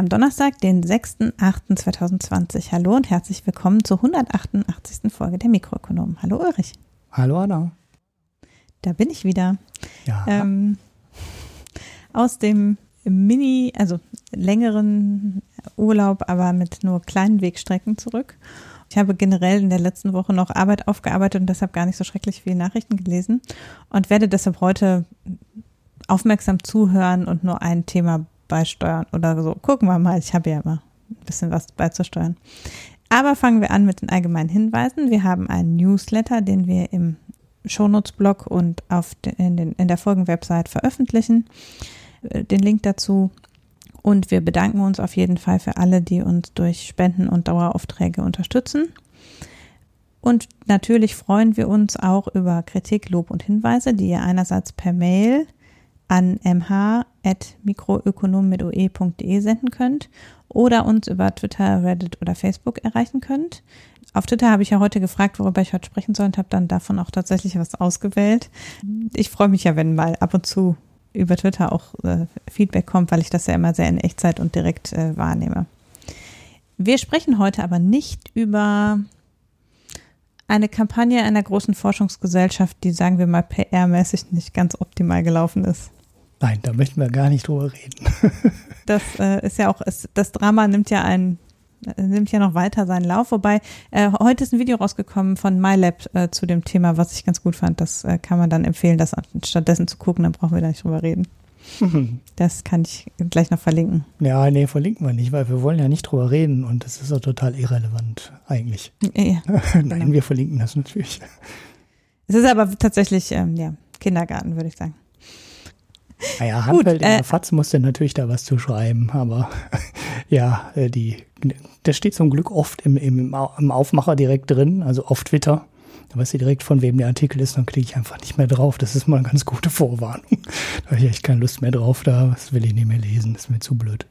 Haben Donnerstag, den 6.8.2020. Hallo und herzlich willkommen zur 188. Folge der Mikroökonomen. Hallo Ulrich. Hallo Anna. Da bin ich wieder. Ja. Ähm, aus dem Mini, also längeren Urlaub, aber mit nur kleinen Wegstrecken zurück. Ich habe generell in der letzten Woche noch Arbeit aufgearbeitet und deshalb gar nicht so schrecklich viele Nachrichten gelesen und werde deshalb heute aufmerksam zuhören und nur ein Thema beisteuern oder so. Gucken wir mal. Ich habe ja immer ein bisschen was beizusteuern. Aber fangen wir an mit den allgemeinen Hinweisen. Wir haben einen Newsletter, den wir im Shownotes-Blog und auf den, in, den, in der Folgenwebsite veröffentlichen. Äh, den Link dazu. Und wir bedanken uns auf jeden Fall für alle, die uns durch Spenden und Daueraufträge unterstützen. Und natürlich freuen wir uns auch über Kritik, Lob und Hinweise, die ihr einerseits per Mail an mh.mikroökonom.de senden könnt oder uns über Twitter, Reddit oder Facebook erreichen könnt. Auf Twitter habe ich ja heute gefragt, worüber ich heute sprechen soll und habe dann davon auch tatsächlich was ausgewählt. Ich freue mich ja, wenn mal ab und zu über Twitter auch äh, Feedback kommt, weil ich das ja immer sehr in Echtzeit und direkt äh, wahrnehme. Wir sprechen heute aber nicht über eine Kampagne einer großen Forschungsgesellschaft, die, sagen wir mal, PR-mäßig nicht ganz optimal gelaufen ist. Nein, da möchten wir gar nicht drüber reden. das äh, ist ja auch, es, das Drama nimmt ja ein, nimmt ja noch weiter seinen Lauf. Wobei, äh, heute ist ein Video rausgekommen von MyLab äh, zu dem Thema, was ich ganz gut fand. Das äh, kann man dann empfehlen, das stattdessen zu gucken, dann brauchen wir da nicht drüber reden. Mhm. Das kann ich gleich noch verlinken. Ja, nee, verlinken wir nicht, weil wir wollen ja nicht drüber reden und das ist doch total irrelevant eigentlich. Ja, Nein, genau. wir verlinken das natürlich. Es ist aber tatsächlich, ähm, ja, Kindergarten, würde ich sagen. Naja, Handwelt Gut, äh, in der Fatz musste natürlich da was zu schreiben, aber ja, äh, die, das steht zum Glück oft im, im, im Aufmacher direkt drin, also auf Twitter. Da weiß ich direkt, von wem der Artikel ist, dann klicke ich einfach nicht mehr drauf. Das ist mal eine ganz gute Vorwarnung. Da habe ich echt keine Lust mehr drauf, da das will ich nicht mehr lesen, das ist mir zu blöd.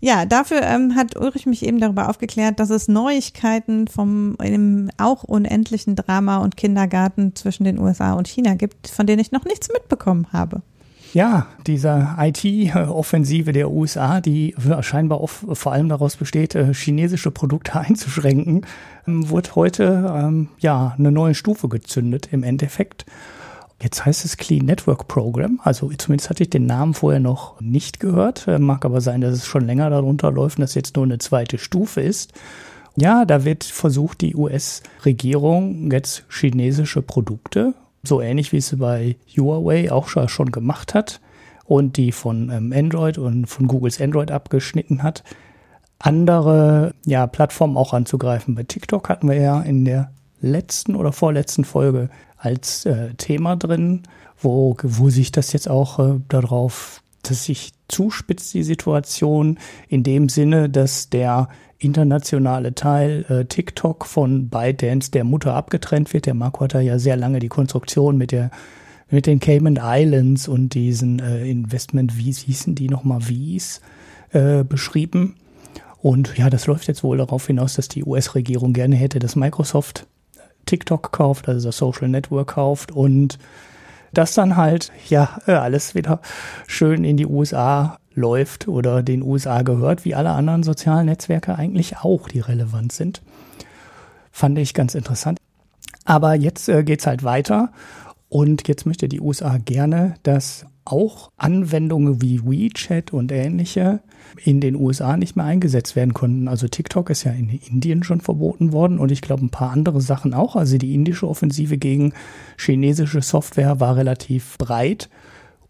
Ja, dafür ähm, hat Ulrich mich eben darüber aufgeklärt, dass es Neuigkeiten vom einem auch unendlichen Drama und Kindergarten zwischen den USA und China gibt, von denen ich noch nichts mitbekommen habe. Ja, dieser IT-Offensive der USA, die scheinbar oft, vor allem daraus besteht, äh, chinesische Produkte einzuschränken, ähm, wird heute ähm, ja eine neue Stufe gezündet im Endeffekt. Jetzt heißt es Clean Network Program. Also zumindest hatte ich den Namen vorher noch nicht gehört. Äh, mag aber sein, dass es schon länger darunter läuft und das jetzt nur eine zweite Stufe ist. Ja, da wird versucht, die US-Regierung jetzt chinesische Produkte so ähnlich wie es bei Huawei auch schon gemacht hat und die von ähm, Android und von Googles Android abgeschnitten hat, andere ja, Plattformen auch anzugreifen. Bei TikTok hatten wir ja in der letzten oder vorletzten Folge als äh, Thema drin, wo, wo sich das jetzt auch äh, darauf, dass sich zuspitzt die Situation in dem Sinne, dass der internationale Teil äh, TikTok von ByteDance der Mutter abgetrennt wird. Der Marco hat da ja sehr lange die Konstruktion mit der mit den Cayman Islands und diesen äh, Investment Wies, hießen die nochmal Wies, äh, beschrieben. Und ja, das läuft jetzt wohl darauf hinaus, dass die US-Regierung gerne hätte, dass Microsoft TikTok kauft, also das Social Network kauft und das dann halt, ja, alles wieder schön in die USA läuft oder den USA gehört, wie alle anderen sozialen Netzwerke eigentlich auch, die relevant sind. Fand ich ganz interessant. Aber jetzt äh, geht's halt weiter und jetzt möchte die USA gerne, dass auch Anwendungen wie WeChat und ähnliche in den USA nicht mehr eingesetzt werden konnten. Also TikTok ist ja in Indien schon verboten worden und ich glaube ein paar andere Sachen auch. Also die indische Offensive gegen chinesische Software war relativ breit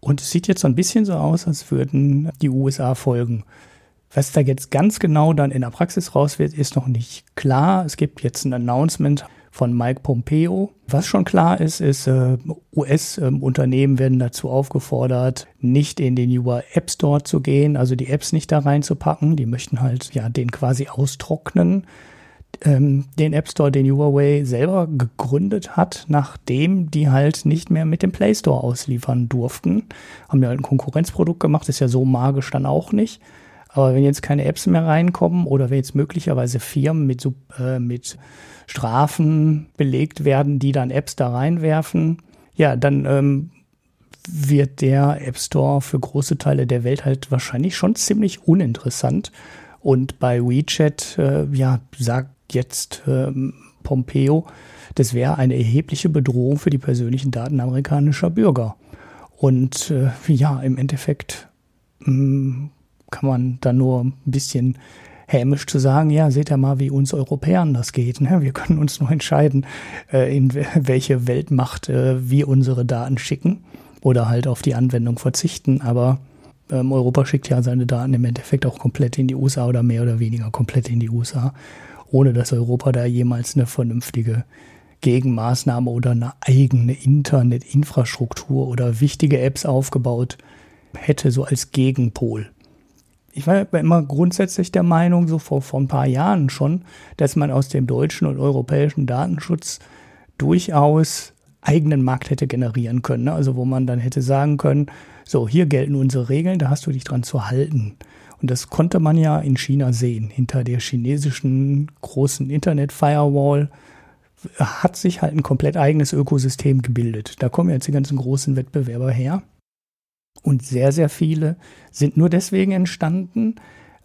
und es sieht jetzt so ein bisschen so aus, als würden die USA folgen. Was da jetzt ganz genau dann in der Praxis raus wird, ist noch nicht klar. Es gibt jetzt ein Announcement von Mike Pompeo. Was schon klar ist, ist, äh, US-Unternehmen werden dazu aufgefordert, nicht in den UI App Store zu gehen, also die Apps nicht da reinzupacken. Die möchten halt ja den quasi austrocknen ähm, den App Store, den Huawei selber gegründet hat, nachdem die halt nicht mehr mit dem Play Store ausliefern durften. Haben ja halt ein Konkurrenzprodukt gemacht, ist ja so magisch dann auch nicht. Aber wenn jetzt keine Apps mehr reinkommen oder wenn jetzt möglicherweise Firmen mit, äh, mit Strafen belegt werden, die dann Apps da reinwerfen, ja, dann ähm, wird der App Store für große Teile der Welt halt wahrscheinlich schon ziemlich uninteressant. Und bei WeChat, äh, ja, sagt jetzt ähm, Pompeo, das wäre eine erhebliche Bedrohung für die persönlichen Daten amerikanischer Bürger. Und äh, ja, im Endeffekt mh, mm, kann man da nur ein bisschen hämisch zu sagen, ja, seht ihr mal, wie uns Europäern das geht. Ne? Wir können uns nur entscheiden, äh, in welche Weltmacht äh, wir unsere Daten schicken oder halt auf die Anwendung verzichten. Aber ähm, Europa schickt ja seine Daten im Endeffekt auch komplett in die USA oder mehr oder weniger komplett in die USA, ohne dass Europa da jemals eine vernünftige Gegenmaßnahme oder eine eigene Internetinfrastruktur oder wichtige Apps aufgebaut hätte, so als Gegenpol. Ich war immer grundsätzlich der Meinung, so vor, vor ein paar Jahren schon, dass man aus dem deutschen und europäischen Datenschutz durchaus eigenen Markt hätte generieren können. Ne? Also wo man dann hätte sagen können, so, hier gelten unsere Regeln, da hast du dich dran zu halten. Und das konnte man ja in China sehen. Hinter der chinesischen großen Internet-Firewall hat sich halt ein komplett eigenes Ökosystem gebildet. Da kommen jetzt die ganzen großen Wettbewerber her. Und sehr, sehr viele sind nur deswegen entstanden,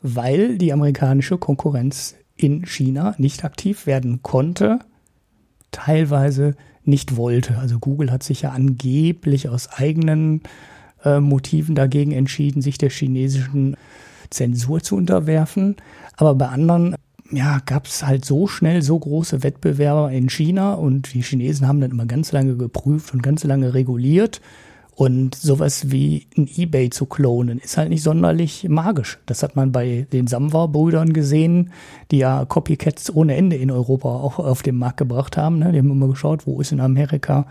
weil die amerikanische Konkurrenz in China nicht aktiv werden konnte, teilweise nicht wollte. Also Google hat sich ja angeblich aus eigenen äh, Motiven dagegen entschieden, sich der chinesischen Zensur zu unterwerfen. Aber bei anderen ja, gab es halt so schnell so große Wettbewerber in China und die Chinesen haben dann immer ganz lange geprüft und ganz lange reguliert. Und sowas wie ein Ebay zu klonen ist halt nicht sonderlich magisch. Das hat man bei den Samwa-Brüdern gesehen, die ja Copycats ohne Ende in Europa auch auf den Markt gebracht haben. Ne? Die haben immer geschaut, wo ist in Amerika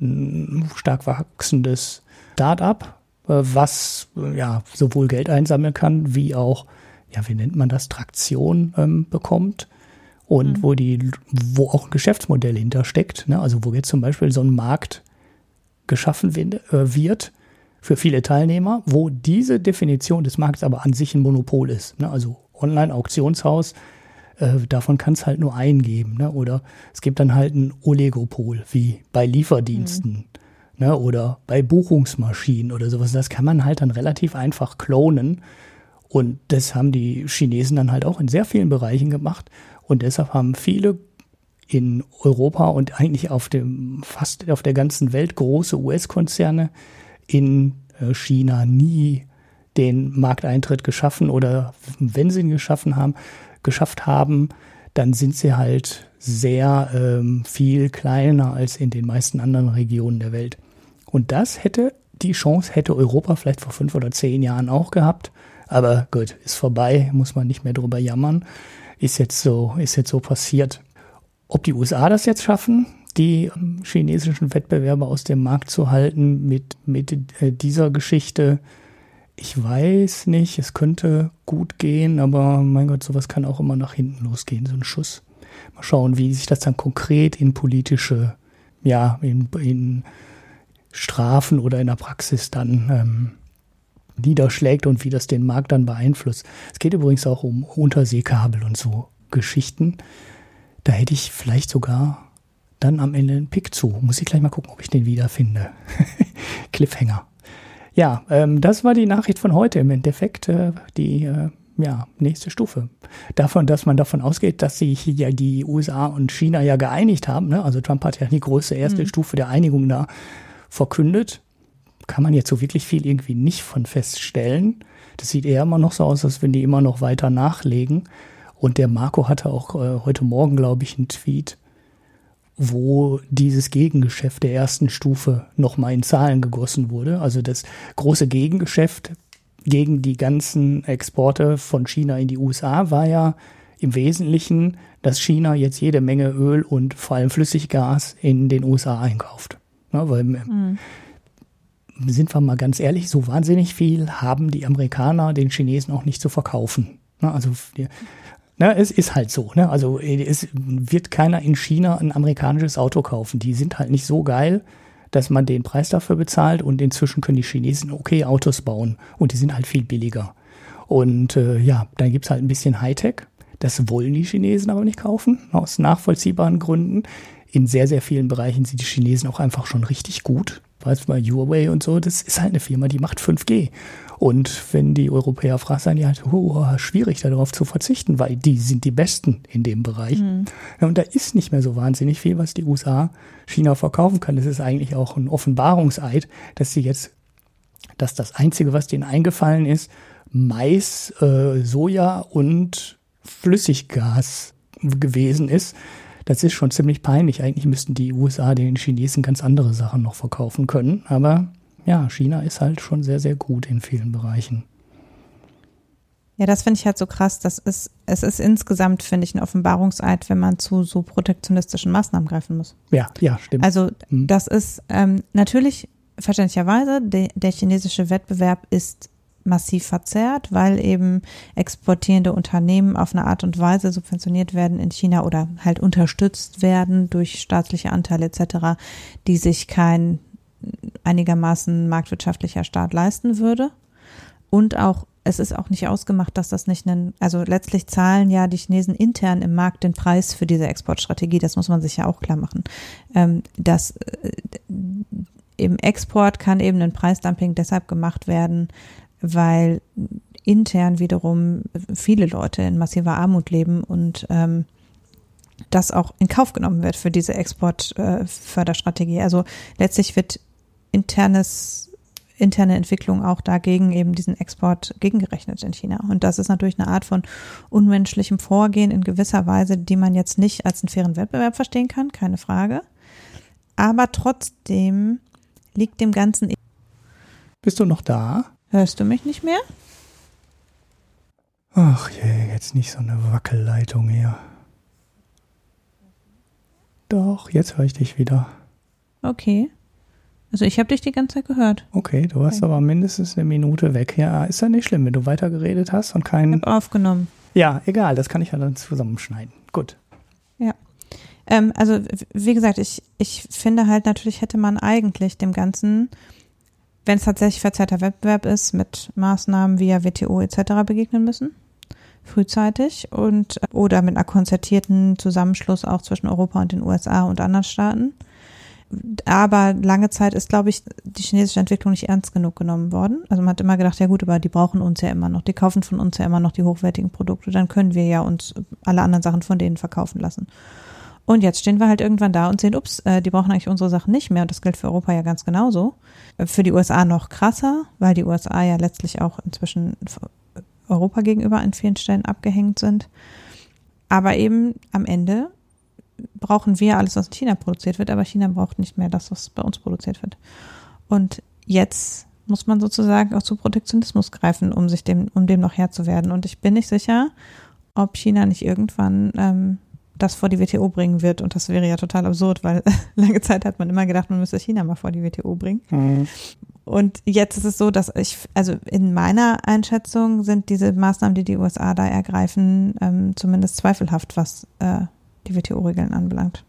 ein stark wachsendes Start-up, äh, was ja sowohl Geld einsammeln kann, wie auch, ja, wie nennt man das, Traktion ähm, bekommt und mhm. wo die, wo auch ein Geschäftsmodell hintersteckt. Ne? Also wo jetzt zum Beispiel so ein Markt geschaffen äh, wird für viele Teilnehmer, wo diese Definition des Markts aber an sich ein Monopol ist. Ne? Also Online-Auktionshaus, äh, davon kann es halt nur einen geben. Ne? Oder es gibt dann halt ein Oligopol, wie bei Lieferdiensten. Mhm. Ne? Oder bei Buchungsmaschinen oder sowas. Das kann man halt dann relativ einfach klonen. Und das haben die Chinesen dann halt auch in sehr vielen Bereichen gemacht. Und deshalb haben viele in Europa und eigentlich auf dem, fast auf der ganzen Welt große US-Konzerne in äh, China nie den Markteintritt geschaffen oder wenn sie ihn geschaffen haben, geschafft haben, dann sind sie halt sehr ähm, viel kleiner als in den meisten anderen Regionen der Welt. Und das hätte die Chance, hätte Europa vielleicht vor fünf oder zehn Jahren auch gehabt. Aber gut, ist vorbei, muss man nicht mehr drüber jammern. Ist jetzt so, ist jetzt so passiert. Ob die USA das jetzt schaffen, die chinesischen Wettbewerber aus dem Markt zu halten mit, mit äh, dieser Geschichte, ich weiß nicht, es könnte gut gehen, aber mein Gott, sowas kann auch immer nach hinten losgehen, so ein Schuss. Mal schauen, wie sich das dann konkret in politische, ja, in, in Strafen oder in der Praxis dann ähm, niederschlägt und wie das den Markt dann beeinflusst. Es geht übrigens auch um Unterseekabel und so Geschichten. Da hätte ich vielleicht sogar dann am Ende einen Pick zu. Muss ich gleich mal gucken, ob ich den wiederfinde. Cliffhanger. Ja, ähm, das war die Nachricht von heute im Endeffekt. Äh, die äh, ja, nächste Stufe. Davon, dass man davon ausgeht, dass sich ja die USA und China ja geeinigt haben. Ne? Also Trump hat ja die große erste mhm. Stufe der Einigung da verkündet. Kann man jetzt so wirklich viel irgendwie nicht von feststellen. Das sieht eher immer noch so aus, als wenn die immer noch weiter nachlegen. Und der Marco hatte auch äh, heute Morgen, glaube ich, einen Tweet, wo dieses Gegengeschäft der ersten Stufe nochmal in Zahlen gegossen wurde. Also das große Gegengeschäft gegen die ganzen Exporte von China in die USA war ja im Wesentlichen, dass China jetzt jede Menge Öl und vor allem Flüssiggas in den USA einkauft. Ja, weil, mhm. sind wir mal ganz ehrlich, so wahnsinnig viel haben die Amerikaner den Chinesen auch nicht zu verkaufen. Also Ne, es ist halt so. Ne? Also es wird keiner in China ein amerikanisches Auto kaufen. Die sind halt nicht so geil, dass man den Preis dafür bezahlt und inzwischen können die Chinesen okay Autos bauen und die sind halt viel billiger. Und äh, ja, dann gibt's halt ein bisschen Hightech. Das wollen die Chinesen aber nicht kaufen, aus nachvollziehbaren Gründen. In sehr, sehr vielen Bereichen sind die Chinesen auch einfach schon richtig gut. weißt du mal, Huawei und so, das ist halt eine Firma, die macht 5G. Und wenn die Europäer fragen, sagen die halt, oh, schwierig darauf zu verzichten, weil die sind die Besten in dem Bereich. Mhm. Und da ist nicht mehr so wahnsinnig viel, was die USA China verkaufen kann. Das ist eigentlich auch ein Offenbarungseid, dass sie jetzt, dass das Einzige, was denen eingefallen ist, Mais, äh, Soja und Flüssiggas gewesen ist. Das ist schon ziemlich peinlich. Eigentlich müssten die USA den Chinesen ganz andere Sachen noch verkaufen können. Aber ja, China ist halt schon sehr, sehr gut in vielen Bereichen. Ja, das finde ich halt so krass. Das ist, es ist insgesamt, finde ich, ein Offenbarungseid, wenn man zu so protektionistischen Maßnahmen greifen muss. Ja, ja, stimmt. Also, mhm. das ist ähm, natürlich verständlicherweise, de, der chinesische Wettbewerb ist massiv verzerrt, weil eben exportierende Unternehmen auf eine Art und Weise subventioniert werden in China oder halt unterstützt werden durch staatliche Anteile etc., die sich kein einigermaßen marktwirtschaftlicher Staat leisten würde. Und auch, es ist auch nicht ausgemacht, dass das nicht ein, also letztlich zahlen ja die Chinesen intern im Markt den Preis für diese Exportstrategie, das muss man sich ja auch klar machen. Ähm, dass äh, im Export kann eben ein Preisdumping deshalb gemacht werden, weil intern wiederum viele Leute in massiver Armut leben und ähm, das auch in Kauf genommen wird für diese Exportförderstrategie. Äh, also letztlich wird internes, interne Entwicklung auch dagegen eben diesen Export gegengerechnet in China. Und das ist natürlich eine Art von unmenschlichem Vorgehen in gewisser Weise, die man jetzt nicht als einen fairen Wettbewerb verstehen kann, keine Frage. Aber trotzdem liegt dem Ganzen. Bist du noch da? Hörst du mich nicht mehr? Ach je, jetzt nicht so eine Wackelleitung hier. Doch, jetzt höre ich dich wieder. Okay. Also ich habe dich die ganze Zeit gehört. Okay, du warst okay. aber mindestens eine Minute weg. Ja, ist ja nicht schlimm, wenn du weitergeredet hast und keinen. Ich habe aufgenommen. Ja, egal, das kann ich ja dann zusammenschneiden. Gut. Ja. Ähm, also wie gesagt, ich, ich finde halt natürlich hätte man eigentlich dem Ganzen, wenn es tatsächlich verzerrter Wettbewerb ist, mit Maßnahmen via WTO etc. begegnen müssen frühzeitig und oder mit einer konzertierten Zusammenschluss auch zwischen Europa und den USA und anderen Staaten aber lange Zeit ist, glaube ich, die chinesische Entwicklung nicht ernst genug genommen worden. Also man hat immer gedacht, ja gut, aber die brauchen uns ja immer noch, die kaufen von uns ja immer noch die hochwertigen Produkte, dann können wir ja uns alle anderen Sachen von denen verkaufen lassen. Und jetzt stehen wir halt irgendwann da und sehen, ups, äh, die brauchen eigentlich unsere Sachen nicht mehr. Und das gilt für Europa ja ganz genauso. Für die USA noch krasser, weil die USA ja letztlich auch inzwischen Europa gegenüber an vielen Stellen abgehängt sind. Aber eben am Ende brauchen wir alles, was in China produziert wird, aber China braucht nicht mehr das, was bei uns produziert wird. Und jetzt muss man sozusagen auch zu Protektionismus greifen, um sich dem, um dem noch Herr zu werden. Und ich bin nicht sicher, ob China nicht irgendwann ähm, das vor die WTO bringen wird. Und das wäre ja total absurd, weil lange Zeit hat man immer gedacht, man müsste China mal vor die WTO bringen. Mhm. Und jetzt ist es so, dass ich, also in meiner Einschätzung sind diese Maßnahmen, die die USA da ergreifen, ähm, zumindest zweifelhaft, was äh, die WTO-Regeln anbelangt.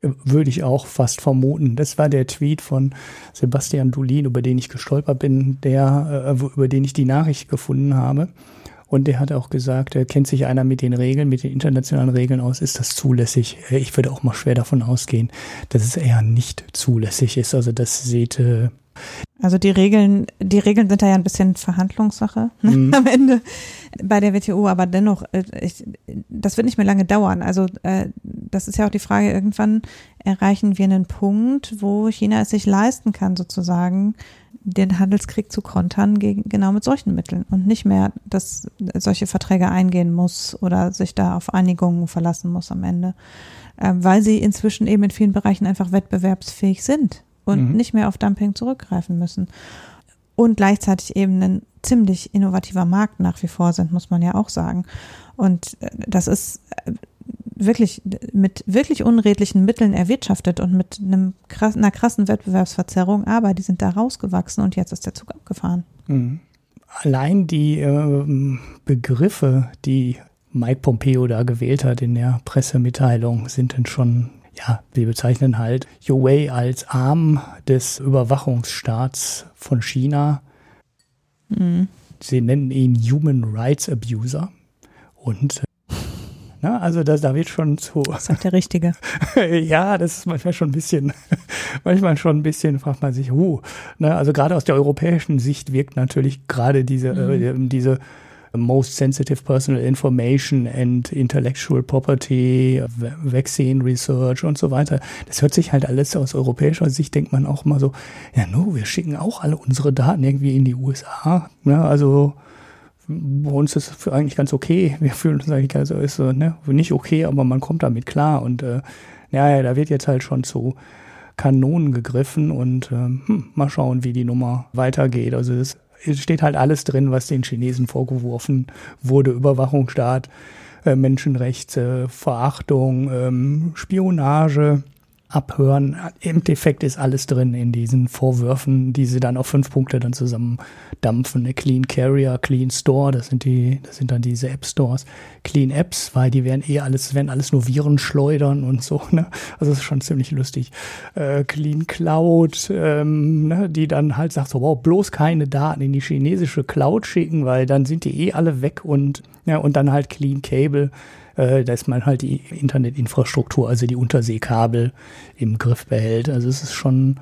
Würde ich auch fast vermuten. Das war der Tweet von Sebastian Dulin, über den ich gestolpert bin, der, äh, über den ich die Nachricht gefunden habe. Und der hat auch gesagt, kennt sich einer mit den Regeln, mit den internationalen Regeln aus, ist das zulässig? Äh, ich würde auch mal schwer davon ausgehen, dass es eher nicht zulässig ist. Also das seht äh, also die Regeln, die Regeln sind da ja ein bisschen Verhandlungssache ne, mhm. am Ende bei der WTO, aber dennoch, äh, ich, das wird nicht mehr lange dauern. Also äh, das ist ja auch die Frage, irgendwann erreichen wir einen Punkt, wo China es sich leisten kann, sozusagen den Handelskrieg zu kontern gegen, genau mit solchen Mitteln und nicht mehr, dass solche Verträge eingehen muss oder sich da auf Einigungen verlassen muss am Ende, äh, weil sie inzwischen eben in vielen Bereichen einfach wettbewerbsfähig sind und mhm. nicht mehr auf Dumping zurückgreifen müssen. Und gleichzeitig eben ein ziemlich innovativer Markt nach wie vor sind, muss man ja auch sagen. Und äh, das ist äh, wirklich mit wirklich unredlichen Mitteln erwirtschaftet und mit einem einer krassen Wettbewerbsverzerrung, aber die sind da rausgewachsen und jetzt ist der Zug abgefahren. Mhm. Allein die äh, Begriffe, die Mike Pompeo da gewählt hat in der Pressemitteilung, sind dann schon ja, wir bezeichnen halt Huawei als Arm des Überwachungsstaats von China. Mhm. Sie nennen ihn Human Rights Abuser. Und Ne? Also das, da wird schon zu. Das sagt der Richtige. ja, das ist manchmal schon ein bisschen, manchmal schon ein bisschen, fragt man sich, huh. Ne? Also gerade aus der europäischen Sicht wirkt natürlich gerade diese, mhm. äh, diese most sensitive personal information and intellectual property, vaccine research und so weiter. Das hört sich halt alles aus europäischer Sicht, denkt man auch mal so, ja, no, wir schicken auch alle unsere Daten irgendwie in die USA. Ne? also bei uns ist es eigentlich ganz okay. Wir fühlen uns eigentlich also ist so, ne, nicht okay, aber man kommt damit klar und äh, ja, da wird jetzt halt schon zu Kanonen gegriffen und äh, hm, mal schauen, wie die Nummer weitergeht. Also es steht halt alles drin, was den Chinesen vorgeworfen wurde: Überwachungsstaat, äh, Menschenrechte, Verachtung, ähm, Spionage abhören. Im Endeffekt ist alles drin in diesen Vorwürfen, die sie dann auf fünf Punkte dann zusammen dampfen. Eine Clean Carrier, Clean Store, das sind die, das sind dann diese App Stores. Clean Apps, weil die werden eh alles, werden alles nur Viren schleudern und so, ne? Also das ist schon ziemlich lustig. Äh, Clean Cloud, ähm, ne? die dann halt sagt so, wow, bloß keine Daten in die chinesische Cloud schicken, weil dann sind die eh alle weg und, ja, und dann halt Clean Cable äh, dass man halt die Internetinfrastruktur, also die Unterseekabel im Griff behält. Also es ist schon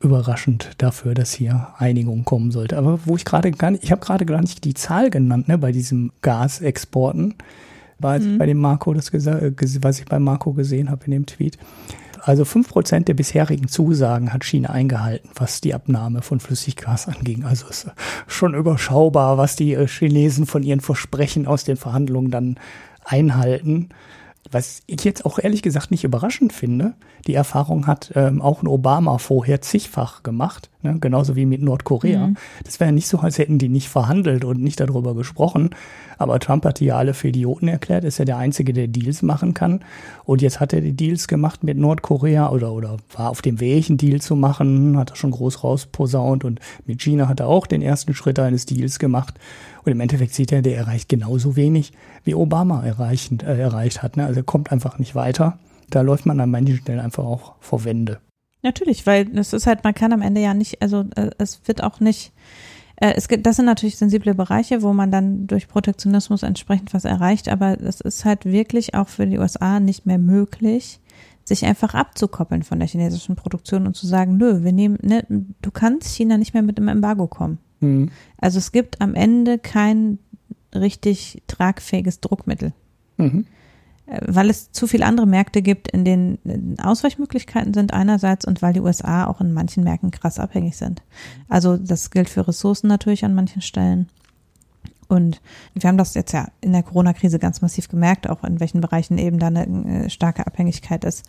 überraschend dafür, dass hier Einigung kommen sollte. Aber wo ich gerade gar nicht, ich habe gerade gar nicht die Zahl genannt, ne, bei diesen Gasexporten, war mhm. bei dem Marco das äh, was ich bei Marco gesehen habe in dem Tweet. Also fünf Prozent der bisherigen Zusagen hat China eingehalten, was die Abnahme von Flüssiggas anging. Also ist schon überschaubar, was die äh, Chinesen von ihren Versprechen aus den Verhandlungen dann einhalten. Was ich jetzt auch ehrlich gesagt nicht überraschend finde, die Erfahrung hat ähm, auch ein Obama vorher zigfach gemacht, ne? genauso wie mit Nordkorea. Mhm. Das wäre nicht so, als hätten die nicht verhandelt und nicht darüber gesprochen. Aber Trump hat die ja alle für Idioten erklärt, ist ja der Einzige, der Deals machen kann. Und jetzt hat er die Deals gemacht mit Nordkorea oder, oder war auf dem Weg, einen Deal zu machen, hat er schon groß rausposaunt und mit China hat er auch den ersten Schritt eines Deals gemacht. Und im Endeffekt sieht er, der erreicht genauso wenig, wie Obama erreichend, äh, erreicht hat. Ne? Also er kommt einfach nicht weiter. Da läuft man an manchen Stellen einfach auch vor Wände. Natürlich, weil es ist halt, man kann am Ende ja nicht, also äh, es wird auch nicht, äh, es gibt, das sind natürlich sensible Bereiche, wo man dann durch Protektionismus entsprechend was erreicht, aber es ist halt wirklich auch für die USA nicht mehr möglich, sich einfach abzukoppeln von der chinesischen Produktion und zu sagen, nö, wir nehmen, ne, du kannst China nicht mehr mit dem Embargo kommen. Mhm. Also es gibt am Ende kein richtig tragfähiges Druckmittel. Mhm. Äh, weil es zu viele andere Märkte gibt, in denen Ausweichmöglichkeiten sind einerseits und weil die USA auch in manchen Märkten krass abhängig sind. Also das gilt für Ressourcen natürlich an manchen Stellen. Und wir haben das jetzt ja in der Corona-Krise ganz massiv gemerkt, auch in welchen Bereichen eben da eine äh, starke Abhängigkeit ist.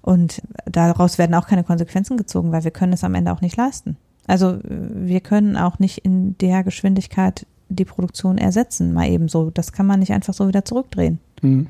Und daraus werden auch keine Konsequenzen gezogen, weil wir können es am Ende auch nicht leisten. Also wir können auch nicht in der Geschwindigkeit die Produktion ersetzen, mal eben so. Das kann man nicht einfach so wieder zurückdrehen. Mhm.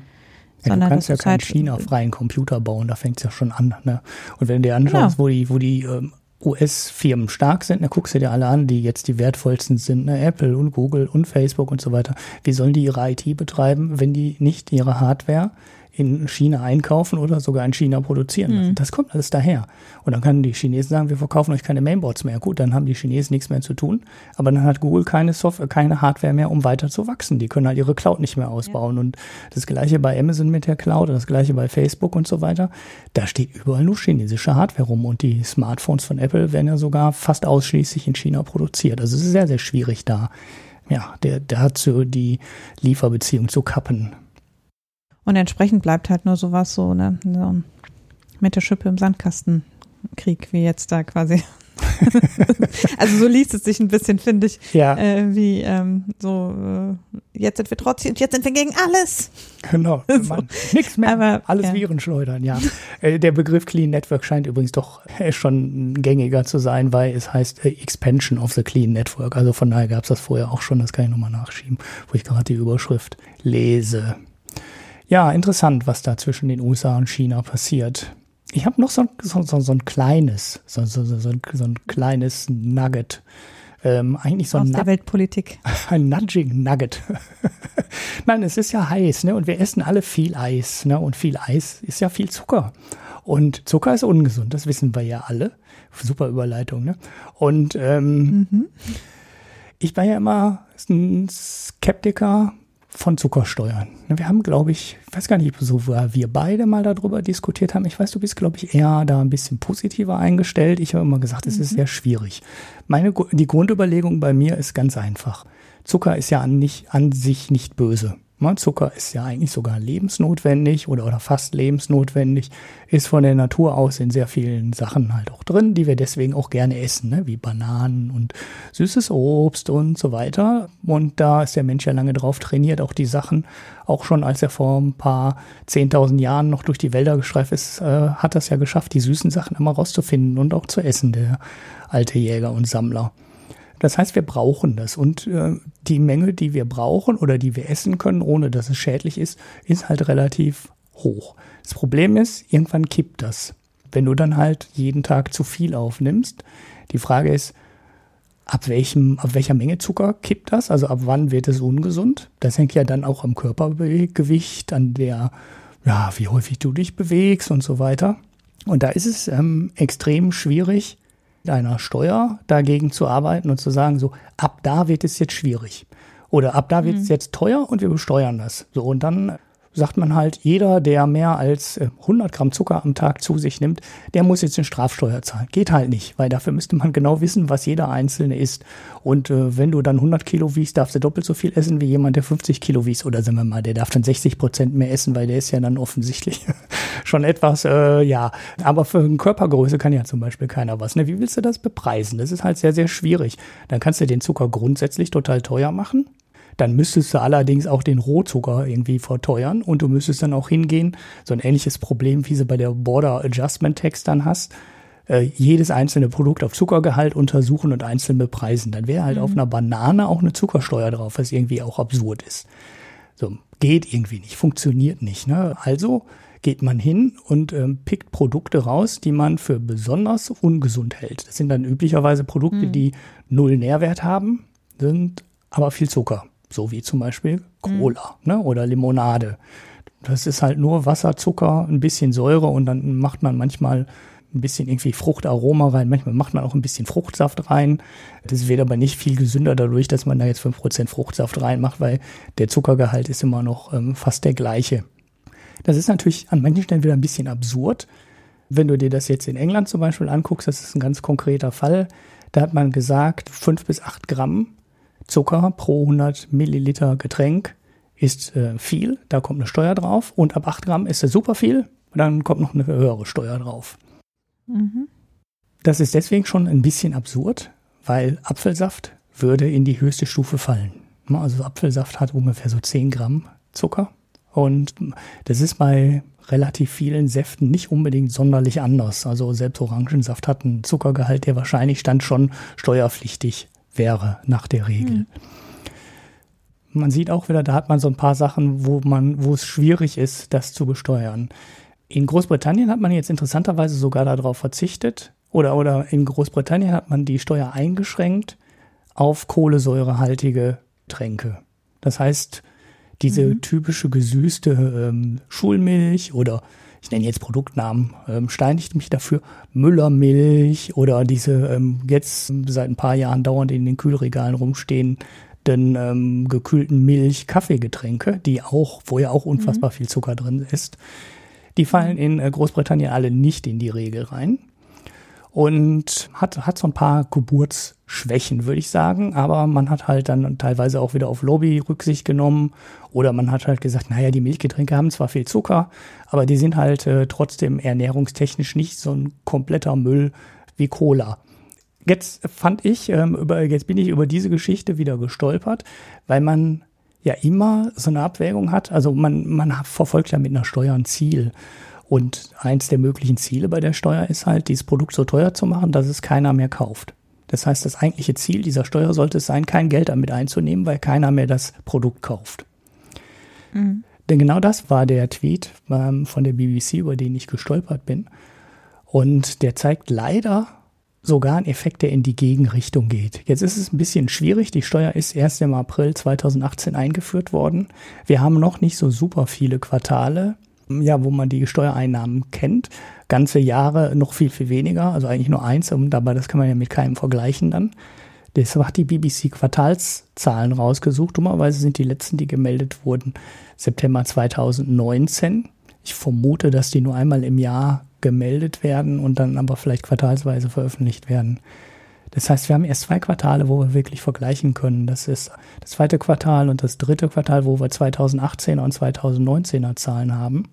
Ja, du kannst ja keinen halt China-freien Computer bauen, da fängt es ja schon an. Ne? Und wenn du dir anschaust, genau. wo die, wo die ähm, US-Firmen stark sind, dann guckst du dir alle an, die jetzt die wertvollsten sind, ne? Apple und Google und Facebook und so weiter. Wie sollen die ihre IT betreiben, wenn die nicht ihre Hardware in China einkaufen oder sogar in China produzieren lassen. Mhm. Das kommt alles daher. Und dann können die Chinesen sagen, wir verkaufen euch keine Mainboards mehr. Gut, dann haben die Chinesen nichts mehr zu tun. Aber dann hat Google keine Software, keine Hardware mehr, um weiter zu wachsen. Die können halt ihre Cloud nicht mehr ausbauen. Ja. Und das gleiche bei Amazon mit der Cloud, das gleiche bei Facebook und so weiter. Da steht überall nur chinesische Hardware rum. Und die Smartphones von Apple werden ja sogar fast ausschließlich in China produziert. Also es ist sehr, sehr schwierig da. Ja, der, so die Lieferbeziehung zu kappen. Und entsprechend bleibt halt nur sowas so, ne, so mit der Schippe im Sandkasten Krieg, wie jetzt da quasi. also so liest es sich ein bisschen, finde ich. Ja. Äh, wie ähm, so, äh, jetzt sind wir trotzdem, jetzt sind wir gegen alles. Genau. so. Nichts mehr. Aber, alles ja. Viren schleudern, ja. Äh, der Begriff Clean Network scheint übrigens doch äh, schon gängiger zu sein, weil es heißt äh, Expansion of the Clean Network. Also von daher gab es das vorher auch schon, das kann ich nochmal nachschieben, wo ich gerade die Überschrift lese. Ja, interessant, was da zwischen den USA und China passiert. Ich habe noch so, so, so, so, ein kleines, so, ein kleines Nugget. Ähm, eigentlich so Aus ein der Weltpolitik. Ein Nudging Nugget. Nein, es ist ja heiß, ne? Und wir essen alle viel Eis, ne? Und viel Eis ist ja viel Zucker. Und Zucker ist ungesund, das wissen wir ja alle. Super Überleitung, ne? Und ähm, mhm. ich war ja immer ein Skeptiker von Zuckersteuern. Wir haben, glaube ich, ich weiß gar nicht, so wir beide mal darüber diskutiert haben. Ich weiß, du bist, glaube ich, eher da ein bisschen positiver eingestellt. Ich habe immer gesagt, es mhm. ist sehr schwierig. Meine, die Grundüberlegung bei mir ist ganz einfach. Zucker ist ja an, nicht, an sich nicht böse. Ne, Zucker ist ja eigentlich sogar lebensnotwendig oder, oder fast lebensnotwendig, ist von der Natur aus in sehr vielen Sachen halt auch drin, die wir deswegen auch gerne essen, ne? wie Bananen und süßes Obst und so weiter. Und da ist der Mensch ja lange drauf trainiert, auch die Sachen, auch schon als er vor ein paar zehntausend Jahren noch durch die Wälder gestreift ist, äh, hat das ja geschafft, die süßen Sachen immer rauszufinden und auch zu essen, der alte Jäger und Sammler. Das heißt, wir brauchen das. Und äh, die Menge, die wir brauchen oder die wir essen können, ohne dass es schädlich ist, ist halt relativ hoch. Das Problem ist, irgendwann kippt das. Wenn du dann halt jeden Tag zu viel aufnimmst. Die Frage ist, ab welchem, ab welcher Menge Zucker kippt das? Also ab wann wird es ungesund? Das hängt ja dann auch am Körpergewicht, an der, ja, wie häufig du dich bewegst und so weiter. Und da ist es ähm, extrem schwierig, einer Steuer dagegen zu arbeiten und zu sagen, so ab da wird es jetzt schwierig. Oder ab da wird es mhm. jetzt teuer und wir besteuern das. So, und dann sagt man halt, jeder, der mehr als 100 äh, Gramm Zucker am Tag zu sich nimmt, der muss jetzt eine Strafsteuer zahlen. Geht halt nicht, weil dafür müsste man genau wissen, was jeder Einzelne isst. Und äh, wenn du dann 100 Kilo wiegst, darfst du doppelt so viel essen wie jemand, der 50 Kilo wiegt. Oder sagen wir mal, der darf dann 60 Prozent mehr essen, weil der ist ja dann offensichtlich schon etwas, äh, ja. Aber für eine Körpergröße kann ja zum Beispiel keiner was. Ne? Wie willst du das bepreisen? Das ist halt sehr, sehr schwierig. Dann kannst du den Zucker grundsätzlich total teuer machen dann müsstest du allerdings auch den Rohzucker irgendwie verteuern und du müsstest dann auch hingehen, so ein ähnliches Problem, wie sie bei der Border Adjustment Tax dann hast, äh, jedes einzelne Produkt auf Zuckergehalt untersuchen und einzeln bepreisen. Dann wäre halt mhm. auf einer Banane auch eine Zuckersteuer drauf, was irgendwie auch absurd ist. So, geht irgendwie nicht, funktioniert nicht. Ne? Also geht man hin und ähm, pickt Produkte raus, die man für besonders ungesund hält. Das sind dann üblicherweise Produkte, mhm. die null Nährwert haben, sind aber viel Zucker so wie zum Beispiel Cola mhm. ne, oder Limonade. Das ist halt nur Wasser, Zucker, ein bisschen Säure und dann macht man manchmal ein bisschen irgendwie Fruchtaroma rein. Manchmal macht man auch ein bisschen Fruchtsaft rein. Das wird aber nicht viel gesünder dadurch, dass man da jetzt fünf Prozent Fruchtsaft reinmacht, weil der Zuckergehalt ist immer noch ähm, fast der gleiche. Das ist natürlich an manchen Stellen wieder ein bisschen absurd. Wenn du dir das jetzt in England zum Beispiel anguckst, das ist ein ganz konkreter Fall. Da hat man gesagt, fünf bis acht Gramm Zucker pro 100 Milliliter Getränk ist äh, viel, da kommt eine Steuer drauf und ab 8 Gramm ist es super viel, dann kommt noch eine höhere Steuer drauf. Mhm. Das ist deswegen schon ein bisschen absurd, weil Apfelsaft würde in die höchste Stufe fallen. Also Apfelsaft hat ungefähr so 10 Gramm Zucker und das ist bei relativ vielen Säften nicht unbedingt sonderlich anders. Also selbst Orangensaft hat einen Zuckergehalt, der wahrscheinlich stand schon steuerpflichtig wäre nach der Regel. Mhm. Man sieht auch wieder, da hat man so ein paar Sachen, wo man, wo es schwierig ist, das zu besteuern. In Großbritannien hat man jetzt interessanterweise sogar darauf verzichtet, oder, oder in Großbritannien hat man die Steuer eingeschränkt auf kohlensäurehaltige Tränke. Das heißt, diese mhm. typische gesüßte ähm, Schulmilch oder ich nenne jetzt Produktnamen, ähm, steinigt mich dafür, Müllermilch oder diese ähm, jetzt seit ein paar Jahren dauernd in den Kühlregalen rumstehenden ähm, gekühlten Milch-Kaffeegetränke, die auch, wo ja auch unfassbar mhm. viel Zucker drin ist, die fallen in äh, Großbritannien alle nicht in die Regel rein und hat, hat so ein paar Geburtsschwächen, würde ich sagen. Aber man hat halt dann teilweise auch wieder auf Lobby Rücksicht genommen oder man hat halt gesagt, naja, die Milchgetränke haben zwar viel Zucker, aber die sind halt äh, trotzdem ernährungstechnisch nicht so ein kompletter Müll wie Cola. Jetzt fand ich, ähm, über, jetzt bin ich über diese Geschichte wieder gestolpert, weil man ja immer so eine Abwägung hat. Also man, man verfolgt ja mit einer Steuer ein Ziel. Und eins der möglichen Ziele bei der Steuer ist halt, dieses Produkt so teuer zu machen, dass es keiner mehr kauft. Das heißt, das eigentliche Ziel dieser Steuer sollte es sein, kein Geld damit einzunehmen, weil keiner mehr das Produkt kauft. Mhm. Denn genau das war der Tweet ähm, von der BBC, über den ich gestolpert bin. Und der zeigt leider sogar einen Effekt, der in die Gegenrichtung geht. Jetzt ist es ein bisschen schwierig. Die Steuer ist erst im April 2018 eingeführt worden. Wir haben noch nicht so super viele Quartale ja, wo man die Steuereinnahmen kennt. Ganze Jahre noch viel, viel weniger, also eigentlich nur eins, und dabei das kann man ja mit keinem vergleichen dann. Deshalb hat die BBC Quartalszahlen rausgesucht. Dummerweise sind die letzten, die gemeldet wurden, September 2019. Ich vermute, dass die nur einmal im Jahr gemeldet werden und dann aber vielleicht quartalsweise veröffentlicht werden. Das heißt, wir haben erst zwei Quartale, wo wir wirklich vergleichen können. Das ist das zweite Quartal und das dritte Quartal, wo wir 2018er und 2019er Zahlen haben.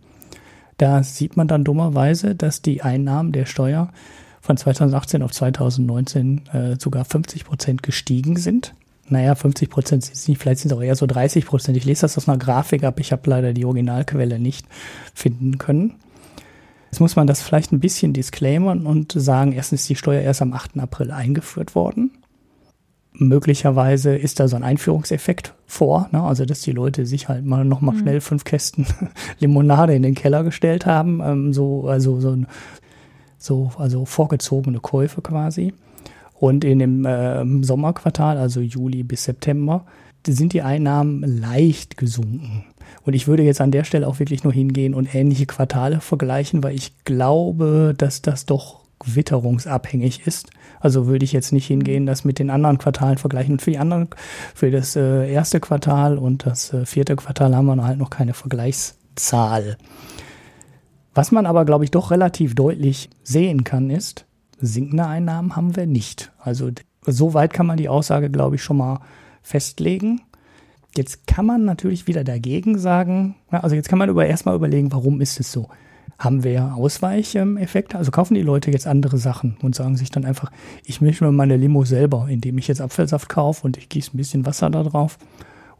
Da sieht man dann dummerweise, dass die Einnahmen der Steuer von 2018 auf 2019 äh, sogar 50 Prozent gestiegen sind. Naja, 50 Prozent sind es nicht, vielleicht sind es auch eher so 30 Prozent. Ich lese das aus einer Grafik ab, ich habe leider die Originalquelle nicht finden können. Jetzt muss man das vielleicht ein bisschen disclaimern und sagen, erstens ist die Steuer erst am 8. April eingeführt worden. Möglicherweise ist da so ein Einführungseffekt vor, ne? also dass die Leute sich halt mal noch mal mhm. schnell fünf Kästen Limonade in den Keller gestellt haben, ähm, so also so ein so also vorgezogene Käufe quasi. Und in dem äh, Sommerquartal, also Juli bis September, sind die Einnahmen leicht gesunken. Und ich würde jetzt an der Stelle auch wirklich nur hingehen und ähnliche Quartale vergleichen, weil ich glaube, dass das doch witterungsabhängig ist. Also würde ich jetzt nicht hingehen, das mit den anderen Quartalen vergleichen. Und für die anderen, für das äh, erste Quartal und das äh, vierte Quartal haben wir halt noch keine Vergleichszahl. Was man aber, glaube ich, doch relativ deutlich sehen kann, ist, sinkende Einnahmen haben wir nicht. Also so weit kann man die Aussage, glaube ich, schon mal festlegen. Jetzt kann man natürlich wieder dagegen sagen, also jetzt kann man über, erstmal überlegen, warum ist es so? Haben wir Ausweicheffekte? Also kaufen die Leute jetzt andere Sachen und sagen sich dann einfach, ich mische mir meine Limo selber, indem ich jetzt Apfelsaft kaufe und ich gieße ein bisschen Wasser da drauf.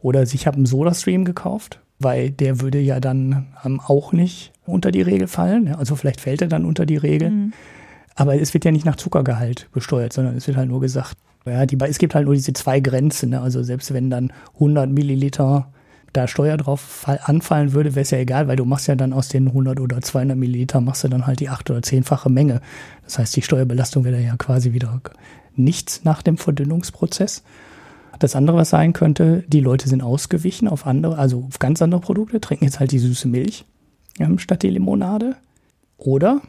Oder ich habe einen Soda-Stream gekauft, weil der würde ja dann ähm, auch nicht unter die Regel fallen. Also vielleicht fällt er dann unter die Regel. Mhm. Aber es wird ja nicht nach Zuckergehalt besteuert, sondern es wird halt nur gesagt, ja, die, es gibt halt nur diese zwei Grenzen. Ne? Also selbst wenn dann 100 Milliliter da Steuer drauf anfallen würde, wäre es ja egal, weil du machst ja dann aus den 100 oder 200 Milliliter machst du dann halt die acht oder zehnfache Menge. Das heißt, die Steuerbelastung wäre ja quasi wieder nichts nach dem Verdünnungsprozess. Das andere, was sein könnte, die Leute sind ausgewichen auf andere, also auf ganz andere Produkte, trinken jetzt halt die süße Milch ähm, statt die Limonade. Oder,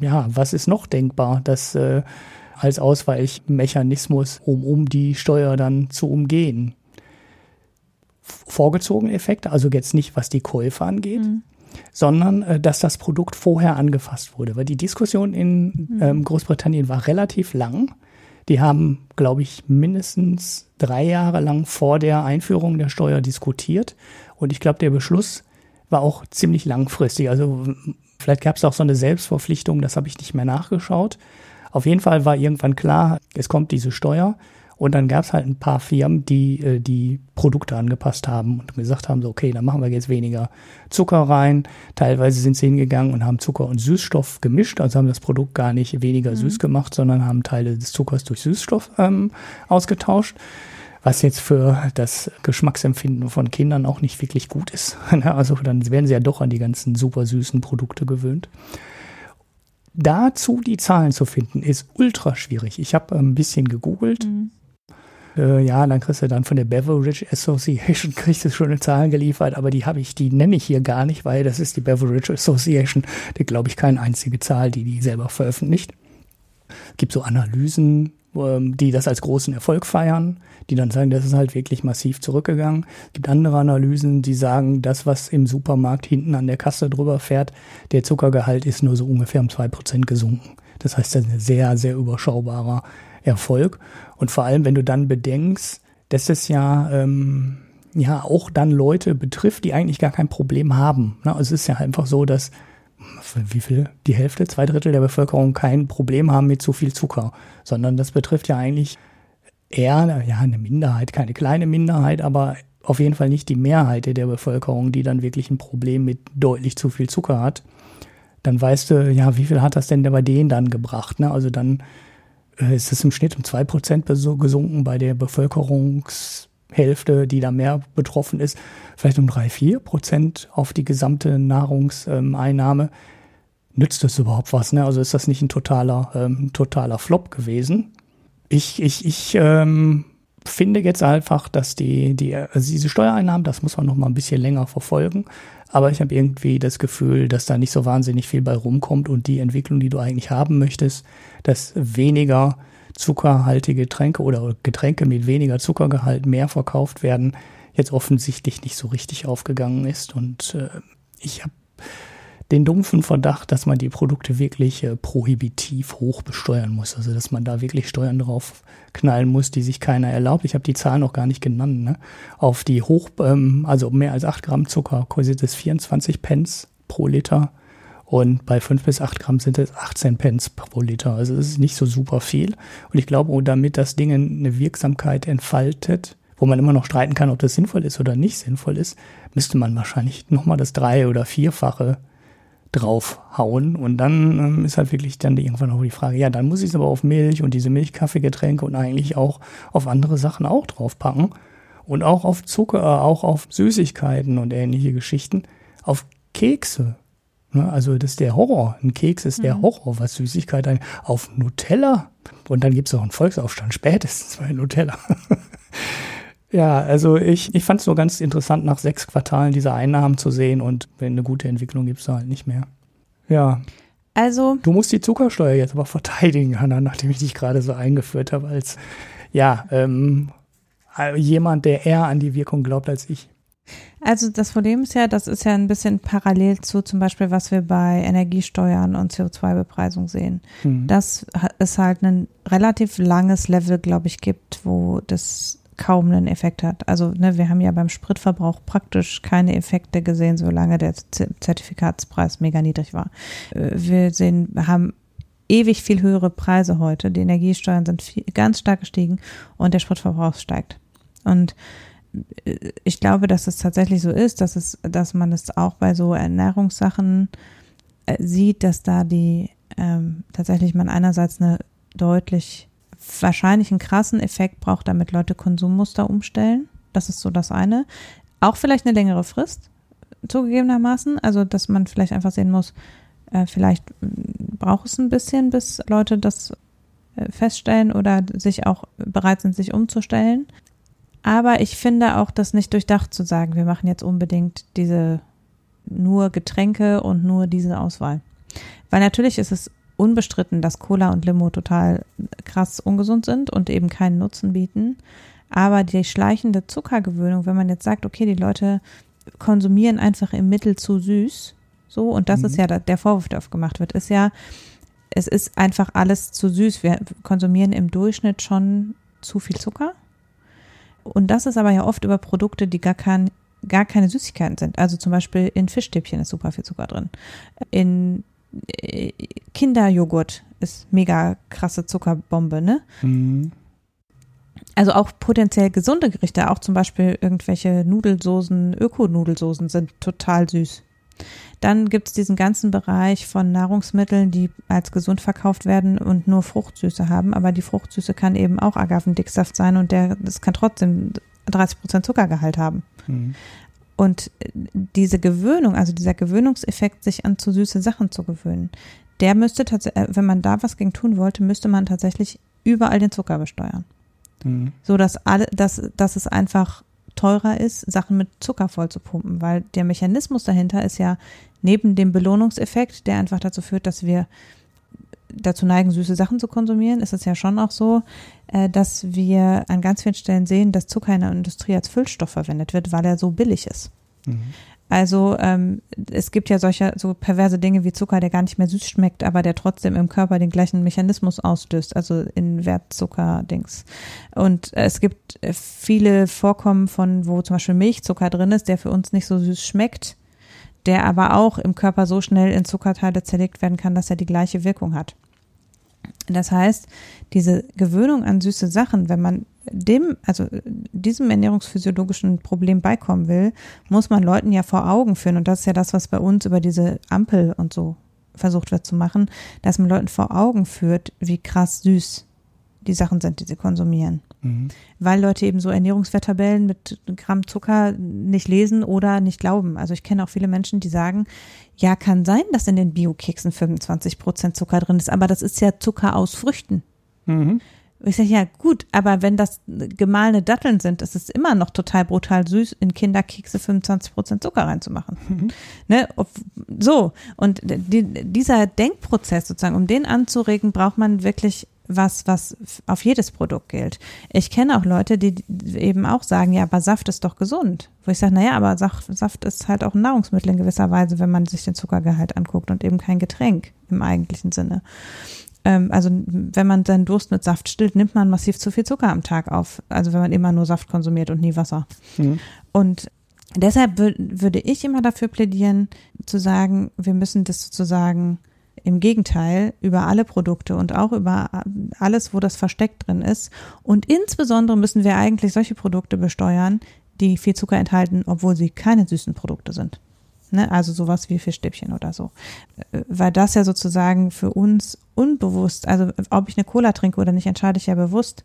ja, was ist noch denkbar, dass äh, als Ausweichmechanismus, um, um die Steuer dann zu umgehen? Vorgezogene Effekte, also jetzt nicht, was die Käufe angeht, mhm. sondern äh, dass das Produkt vorher angefasst wurde. Weil die Diskussion in mhm. ähm, Großbritannien war relativ lang. Die haben, glaube ich, mindestens drei Jahre lang vor der Einführung der Steuer diskutiert. Und ich glaube, der Beschluss war auch ziemlich langfristig. Also vielleicht gab es auch so eine Selbstverpflichtung, das habe ich nicht mehr nachgeschaut. Auf jeden Fall war irgendwann klar, es kommt diese Steuer. Und dann gab es halt ein paar Firmen, die äh, die Produkte angepasst haben und gesagt haben, so, okay, dann machen wir jetzt weniger Zucker rein. Teilweise sind sie hingegangen und haben Zucker und Süßstoff gemischt, also haben das Produkt gar nicht weniger mhm. süß gemacht, sondern haben Teile des Zuckers durch Süßstoff ähm, ausgetauscht was jetzt für das Geschmacksempfinden von Kindern auch nicht wirklich gut ist. Also dann werden sie ja doch an die ganzen super süßen Produkte gewöhnt. Dazu die Zahlen zu finden, ist ultra schwierig. Ich habe ein bisschen gegoogelt. Mhm. Äh, ja, dann kriegst du dann von der Beverage Association kriegst du schöne Zahlen geliefert, aber die habe ich, die nenne ich hier gar nicht, weil das ist die Beverage Association. Die glaube ich keine einzige Zahl, die die selber veröffentlicht. Es gibt so Analysen, ähm, die das als großen Erfolg feiern, die dann sagen, das ist halt wirklich massiv zurückgegangen. Es gibt andere Analysen, die sagen, das, was im Supermarkt hinten an der Kasse drüber fährt, der Zuckergehalt ist nur so ungefähr um zwei Prozent gesunken. Das heißt, das ist ein sehr, sehr überschaubarer Erfolg. Und vor allem, wenn du dann bedenkst, dass es ja, ähm, ja auch dann Leute betrifft, die eigentlich gar kein Problem haben. Also es ist ja einfach so, dass wie viel, die Hälfte, zwei Drittel der Bevölkerung kein Problem haben mit zu viel Zucker, sondern das betrifft ja eigentlich eher, ja, eine Minderheit, keine kleine Minderheit, aber auf jeden Fall nicht die Mehrheit der Bevölkerung, die dann wirklich ein Problem mit deutlich zu viel Zucker hat. Dann weißt du, ja, wie viel hat das denn bei denen dann gebracht? Ne? Also dann ist es im Schnitt um zwei Prozent gesunken bei der Bevölkerungs Hälfte, die da mehr betroffen ist, vielleicht um drei, vier Prozent auf die gesamte Nahrungseinnahme. Nützt das überhaupt was? Ne? Also ist das nicht ein totaler, ähm, totaler Flop gewesen? Ich, ich, ich ähm, finde jetzt einfach, dass die, die also diese Steuereinnahmen, das muss man noch mal ein bisschen länger verfolgen. Aber ich habe irgendwie das Gefühl, dass da nicht so wahnsinnig viel bei rumkommt und die Entwicklung, die du eigentlich haben möchtest, dass weniger zuckerhaltige Getränke oder Getränke mit weniger Zuckergehalt mehr verkauft werden, jetzt offensichtlich nicht so richtig aufgegangen ist. Und äh, ich habe den dumpfen Verdacht, dass man die Produkte wirklich äh, prohibitiv hoch besteuern muss. Also dass man da wirklich Steuern drauf knallen muss, die sich keiner erlaubt. Ich habe die Zahlen noch gar nicht genannt. Ne? Auf die hoch, ähm, also mehr als 8 Gramm Zucker kostet es 24 Pence pro Liter. Und bei 5 bis 8 Gramm sind es 18 Pence pro Liter. Also das ist nicht so super viel. Und ich glaube, damit das Ding eine Wirksamkeit entfaltet, wo man immer noch streiten kann, ob das sinnvoll ist oder nicht sinnvoll ist, müsste man wahrscheinlich nochmal das drei- oder vierfache draufhauen. Und dann ähm, ist halt wirklich dann irgendwann auch die Frage, ja, dann muss ich es aber auf Milch und diese Milchkaffeegetränke und eigentlich auch auf andere Sachen auch draufpacken. Und auch auf Zucker, auch auf Süßigkeiten und ähnliche Geschichten. Auf Kekse. Ne, also das ist der Horror. Ein Keks ist der mhm. Horror, was Süßigkeit ein. Auf Nutella. Und dann gibt es auch einen Volksaufstand, spätestens bei Nutella. Ja, also ich, ich fand es nur ganz interessant, nach sechs Quartalen diese Einnahmen zu sehen und wenn eine gute Entwicklung gibt es da halt nicht mehr. Ja. Also. Du musst die Zuckersteuer jetzt aber verteidigen, Hanna, nachdem ich dich gerade so eingeführt habe, als ja, ähm, jemand, der eher an die Wirkung glaubt als ich. Also das Problem ist ja, das ist ja ein bisschen parallel zu zum Beispiel, was wir bei Energiesteuern und CO2-Bepreisung sehen. Mhm. Dass es halt ein relativ langes Level, glaube ich, gibt, wo das kaum einen Effekt hat. Also ne, wir haben ja beim Spritverbrauch praktisch keine Effekte gesehen, solange der Zertifikatspreis mega niedrig war. Äh, wir sehen, haben ewig viel höhere Preise heute. Die Energiesteuern sind viel, ganz stark gestiegen und der Spritverbrauch steigt. Und ich glaube, dass es tatsächlich so ist, dass es, dass man es auch bei so Ernährungssachen äh, sieht, dass da die ähm, tatsächlich man einerseits eine deutlich wahrscheinlich einen krassen Effekt braucht, damit Leute Konsummuster umstellen. Das ist so das eine. Auch vielleicht eine längere Frist, zugegebenermaßen. Also, dass man vielleicht einfach sehen muss, äh, vielleicht braucht es ein bisschen, bis Leute das äh, feststellen oder sich auch bereit sind, sich umzustellen. Aber ich finde auch das nicht durchdacht zu sagen, wir machen jetzt unbedingt diese nur Getränke und nur diese Auswahl. Weil natürlich ist es unbestritten, dass Cola und Limo total krass ungesund sind und eben keinen Nutzen bieten. Aber die schleichende Zuckergewöhnung, wenn man jetzt sagt, okay, die Leute konsumieren einfach im Mittel zu süß, so, und das mhm. ist ja der Vorwurf, der oft gemacht wird, ist ja, es ist einfach alles zu süß. Wir konsumieren im Durchschnitt schon zu viel Zucker. Und das ist aber ja oft über Produkte, die gar, kein, gar keine Süßigkeiten sind. Also zum Beispiel in Fischstäbchen ist super viel Zucker drin. In Kinderjoghurt ist mega krasse Zuckerbombe, ne? Mhm. Also auch potenziell gesunde Gerichte, auch zum Beispiel irgendwelche Nudelsoßen, Öko-Nudelsoßen sind total süß. Dann gibt es diesen ganzen Bereich von Nahrungsmitteln, die als gesund verkauft werden und nur Fruchtsüße haben, aber die Fruchtsüße kann eben auch Agavendicksaft sein und der, das kann trotzdem 30 Prozent Zuckergehalt haben. Mhm. Und diese Gewöhnung, also dieser Gewöhnungseffekt, sich an zu süße Sachen zu gewöhnen, der müsste tatsächlich, wenn man da was gegen tun wollte, müsste man tatsächlich überall den Zucker besteuern. Mhm. So dass alle, dass, dass es einfach teurer ist, Sachen mit Zucker voll zu pumpen, weil der Mechanismus dahinter ist ja neben dem Belohnungseffekt, der einfach dazu führt, dass wir dazu neigen, süße Sachen zu konsumieren, ist es ja schon auch so, äh, dass wir an ganz vielen Stellen sehen, dass Zucker in der Industrie als Füllstoff verwendet wird, weil er so billig ist. Mhm. Also ähm, es gibt ja solche so perverse Dinge wie Zucker, der gar nicht mehr süß schmeckt, aber der trotzdem im Körper den gleichen Mechanismus auslöst, also in Wertzucker-Dings. Und es gibt viele Vorkommen von, wo zum Beispiel Milchzucker drin ist, der für uns nicht so süß schmeckt, der aber auch im Körper so schnell in Zuckerteile zerlegt werden kann, dass er die gleiche Wirkung hat. Das heißt, diese Gewöhnung an süße Sachen, wenn man dem, also diesem ernährungsphysiologischen Problem beikommen will, muss man Leuten ja vor Augen führen. Und das ist ja das, was bei uns über diese Ampel und so versucht wird zu machen, dass man Leuten vor Augen führt, wie krass süß die Sachen sind, die sie konsumieren. Mhm. Weil Leute eben so Ernährungswerttabellen mit Gramm Zucker nicht lesen oder nicht glauben. Also ich kenne auch viele Menschen, die sagen, ja, kann sein, dass in den Bio-Keksen 25 Prozent Zucker drin ist, aber das ist ja Zucker aus Früchten. Mhm. Ich sage, ja, gut, aber wenn das gemahlene Datteln sind, ist es immer noch total brutal süß, in Kinderkekse 25 Prozent Zucker reinzumachen. Mhm. Ne? So, und die, dieser Denkprozess sozusagen, um den anzuregen, braucht man wirklich was, was auf jedes Produkt gilt. Ich kenne auch Leute, die eben auch sagen, ja, aber Saft ist doch gesund. Wo ich sage, naja, aber Saft, ist halt auch ein Nahrungsmittel in gewisser Weise, wenn man sich den Zuckergehalt anguckt und eben kein Getränk im eigentlichen Sinne. Ähm, also wenn man seinen Durst mit Saft stillt, nimmt man massiv zu viel Zucker am Tag auf. Also wenn man immer nur Saft konsumiert und nie Wasser. Mhm. Und deshalb würde ich immer dafür plädieren, zu sagen, wir müssen das sozusagen im Gegenteil, über alle Produkte und auch über alles, wo das versteckt drin ist. Und insbesondere müssen wir eigentlich solche Produkte besteuern, die viel Zucker enthalten, obwohl sie keine süßen Produkte sind. Ne? Also sowas wie Fischstäbchen oder so. Äh, weil das ja sozusagen für uns unbewusst, also ob ich eine Cola trinke oder nicht, entscheide ich ja bewusst.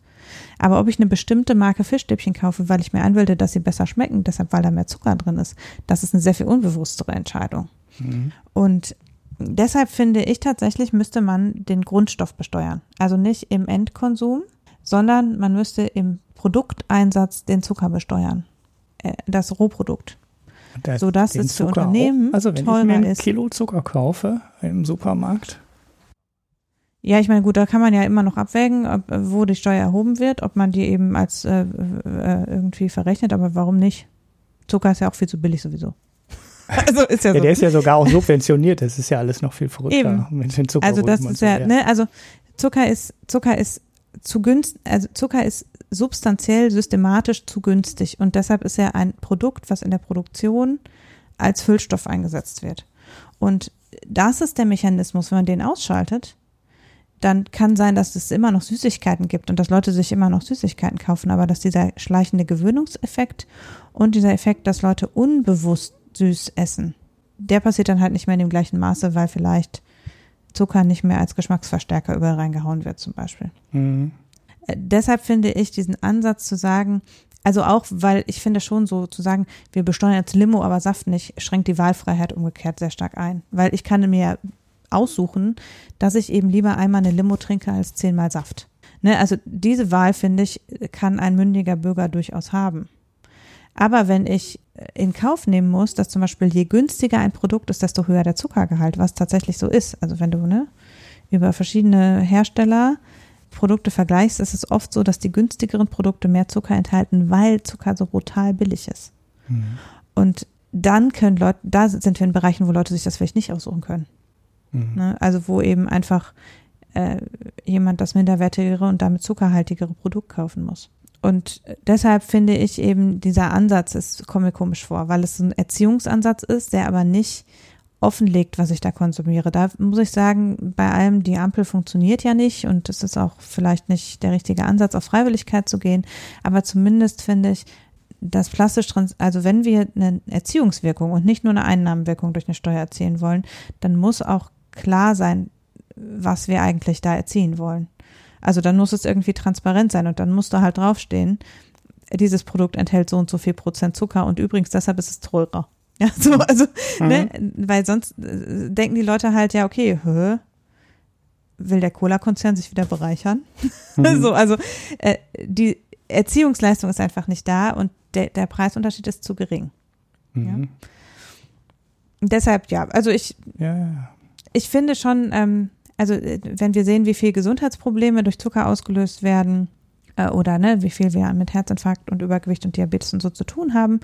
Aber ob ich eine bestimmte Marke Fischstäbchen kaufe, weil ich mir einbilde, dass sie besser schmecken, deshalb weil da mehr Zucker drin ist, das ist eine sehr viel unbewusstere Entscheidung. Mhm. Und deshalb finde ich tatsächlich, müsste man den Grundstoff besteuern. Also nicht im Endkonsum, sondern man müsste im Produkteinsatz den Zucker besteuern. Äh, das Rohprodukt. Das, so dass es für Unternehmen auch, Also wenn ich mir ein ist. Kilo Zucker kaufe im Supermarkt. Ja, ich meine, gut, da kann man ja immer noch abwägen, ob, wo die Steuer erhoben wird, ob man die eben als äh, äh, irgendwie verrechnet, aber warum nicht? Zucker ist ja auch viel zu billig sowieso. Also ist ja, ja so. Der ist ja sogar auch subventioniert. Das ist ja alles noch viel verrückter Eben. mit den Zucker. Also das ist ja, so, ne, also Zucker ist, Zucker ist zu günstig, also Zucker ist substanziell systematisch zu günstig und deshalb ist er ein Produkt, was in der Produktion als Füllstoff eingesetzt wird. Und das ist der Mechanismus, wenn man den ausschaltet, dann kann sein, dass es immer noch Süßigkeiten gibt und dass Leute sich immer noch Süßigkeiten kaufen, aber dass dieser schleichende Gewöhnungseffekt und dieser Effekt, dass Leute unbewusst süß essen. Der passiert dann halt nicht mehr in dem gleichen Maße, weil vielleicht Zucker nicht mehr als Geschmacksverstärker überall reingehauen wird, zum Beispiel. Mhm. Äh, deshalb finde ich diesen Ansatz zu sagen, also auch, weil ich finde schon so zu sagen, wir besteuern jetzt Limo, aber Saft nicht, schränkt die Wahlfreiheit umgekehrt sehr stark ein. Weil ich kann mir aussuchen, dass ich eben lieber einmal eine Limo trinke als zehnmal Saft. Ne, also diese Wahl, finde ich, kann ein mündiger Bürger durchaus haben. Aber wenn ich in Kauf nehmen muss, dass zum Beispiel je günstiger ein Produkt ist, desto höher der Zuckergehalt, was tatsächlich so ist. Also wenn du ne, über verschiedene Hersteller Produkte vergleichst, ist es oft so, dass die günstigeren Produkte mehr Zucker enthalten, weil Zucker so brutal billig ist. Mhm. Und dann können Leute, da sind wir in Bereichen, wo Leute sich das vielleicht nicht aussuchen können. Mhm. Ne? Also wo eben einfach äh, jemand das minderwertigere und damit zuckerhaltigere Produkt kaufen muss. Und deshalb finde ich eben, dieser Ansatz ist, kommt mir komisch vor, weil es ein Erziehungsansatz ist, der aber nicht offenlegt, was ich da konsumiere. Da muss ich sagen, bei allem, die Ampel funktioniert ja nicht und es ist auch vielleicht nicht der richtige Ansatz, auf Freiwilligkeit zu gehen. Aber zumindest finde ich, dass plastisch, also wenn wir eine Erziehungswirkung und nicht nur eine Einnahmenwirkung durch eine Steuer erzielen wollen, dann muss auch klar sein, was wir eigentlich da erzielen wollen. Also dann muss es irgendwie transparent sein und dann muss da halt draufstehen, dieses Produkt enthält so und so viel Prozent Zucker und übrigens deshalb ist es teurer. Ja, so, also, mhm. ne, weil sonst äh, denken die Leute halt, ja, okay, hä, will der Cola-Konzern sich wieder bereichern? Mhm. so, also äh, die Erziehungsleistung ist einfach nicht da und der, der Preisunterschied ist zu gering. Mhm. Ja? Deshalb, ja, also ich, ja, ja. ich finde schon, ähm, also äh, wenn wir sehen, wie viel Gesundheitsprobleme durch Zucker ausgelöst werden äh, oder ne, wie viel wir mit Herzinfarkt und Übergewicht und Diabetes und so zu tun haben,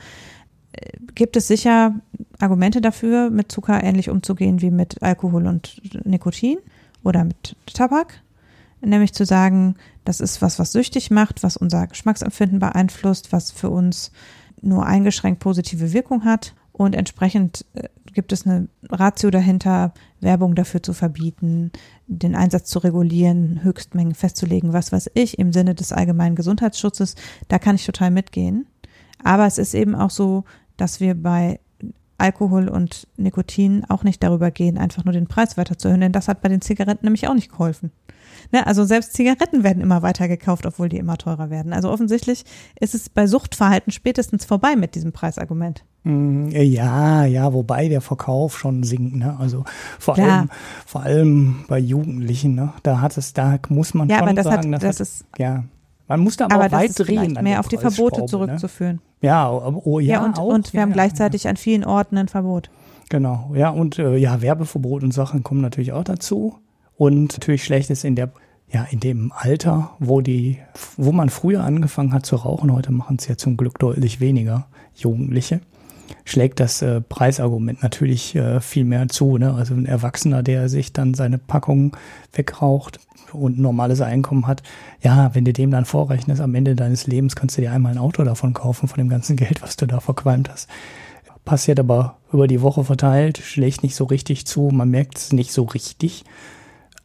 äh, gibt es sicher Argumente dafür, mit Zucker ähnlich umzugehen wie mit Alkohol und Nikotin oder mit Tabak. Nämlich zu sagen, das ist was, was süchtig macht, was unser Geschmacksempfinden beeinflusst, was für uns nur eingeschränkt positive Wirkung hat. Und entsprechend äh, gibt es eine Ratio dahinter, Werbung dafür zu verbieten, den Einsatz zu regulieren, Höchstmengen festzulegen, was weiß ich, im Sinne des allgemeinen Gesundheitsschutzes. Da kann ich total mitgehen. Aber es ist eben auch so, dass wir bei Alkohol und Nikotin auch nicht darüber gehen, einfach nur den Preis weiter zu erhöhen, denn das hat bei den Zigaretten nämlich auch nicht geholfen. Ne, also selbst Zigaretten werden immer weiter gekauft, obwohl die immer teurer werden. Also offensichtlich ist es bei Suchtverhalten spätestens vorbei mit diesem Preisargument. Mm, ja, ja, wobei der Verkauf schon sinkt, ne? Also vor Klar. allem, vor allem bei Jugendlichen, ne? Da hat es, da muss man ja, schon aber das sagen, hat, das, das ist, ja. Man muss da aber, aber auch weit drehen. Mehr auf die Verbote ne? zurückzuführen. Ne? Ja, oh, ja, ja und, auch, und wir ja, haben gleichzeitig an vielen Orten ein Verbot. Genau, ja, und äh, ja, Werbeverbot und Sachen kommen natürlich auch dazu. Und natürlich schlecht ist in der ja, in dem Alter, wo die, wo man früher angefangen hat zu rauchen, heute machen es ja zum Glück deutlich weniger Jugendliche, schlägt das äh, Preisargument natürlich äh, viel mehr zu. Ne? Also ein Erwachsener, der sich dann seine Packung wegraucht und ein normales Einkommen hat, ja, wenn du dem dann vorrechnest, am Ende deines Lebens kannst du dir einmal ein Auto davon kaufen, von dem ganzen Geld, was du da verqualmt hast. Passiert aber über die Woche verteilt, schlägt nicht so richtig zu, man merkt es nicht so richtig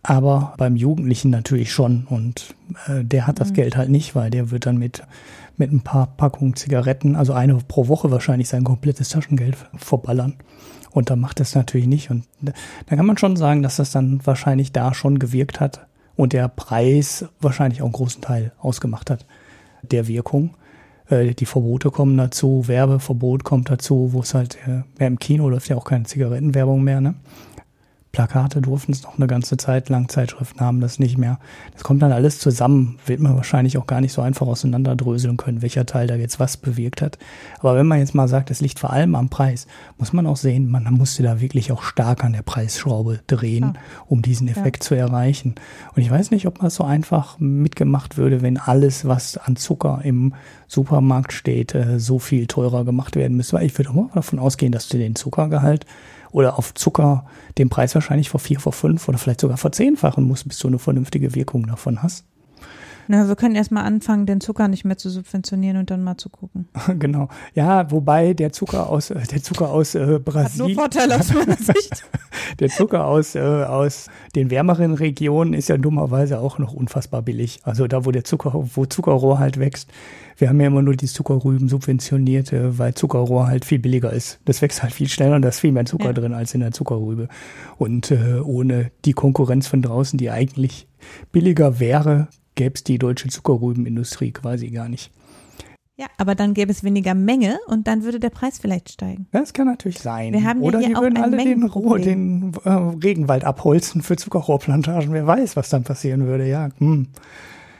aber beim Jugendlichen natürlich schon. Und äh, der hat das mhm. Geld halt nicht, weil der wird dann mit, mit ein paar Packungen Zigaretten, also eine pro Woche wahrscheinlich sein komplettes Taschengeld verballern. Und da macht das natürlich nicht. Und da kann man schon sagen, dass das dann wahrscheinlich da schon gewirkt hat und der Preis wahrscheinlich auch einen großen Teil ausgemacht hat der Wirkung. Äh, die Verbote kommen dazu, Werbeverbot kommt dazu, wo es halt, äh, mehr im Kino läuft ja auch keine Zigarettenwerbung mehr, ne? Plakate durften es noch eine ganze Zeit lang, Zeitschriften haben das nicht mehr. Das kommt dann alles zusammen, wird man wahrscheinlich auch gar nicht so einfach auseinanderdröseln können, welcher Teil da jetzt was bewirkt hat. Aber wenn man jetzt mal sagt, es liegt vor allem am Preis, muss man auch sehen, man musste da wirklich auch stark an der Preisschraube drehen, ja. um diesen Effekt ja. zu erreichen. Und ich weiß nicht, ob man so einfach mitgemacht würde, wenn alles, was an Zucker im Supermarkt steht, äh, so viel teurer gemacht werden müsste. Weil ich würde auch mal davon ausgehen, dass du den Zuckergehalt oder auf Zucker den Preis wahrscheinlich vor vier, vor fünf oder vielleicht sogar vor zehnfachen musst, bis du eine vernünftige Wirkung davon hast. Na, wir können erstmal anfangen, den Zucker nicht mehr zu subventionieren und dann mal zu gucken. genau. Ja, wobei der Zucker aus äh, der Zucker aus äh, Brasilien. Hat nur Vorteile aus meiner Sicht. der Zucker aus, äh, aus den wärmeren Regionen ist ja dummerweise auch noch unfassbar billig. Also da, wo der Zucker, wo Zuckerrohr halt wächst. Wir haben ja immer nur die Zuckerrüben subventioniert, äh, weil Zuckerrohr halt viel billiger ist. Das wächst halt viel schneller und da ist viel mehr Zucker ja. drin als in der Zuckerrübe. Und äh, ohne die Konkurrenz von draußen, die eigentlich billiger wäre, gäbe es die deutsche Zuckerrübenindustrie quasi gar nicht. Ja, aber dann gäbe es weniger Menge und dann würde der Preis vielleicht steigen. Das kann natürlich sein. Wir haben Oder ja die würden alle den, den äh, Regenwald abholzen für Zuckerrohrplantagen. Wer weiß, was dann passieren würde, ja. Hm.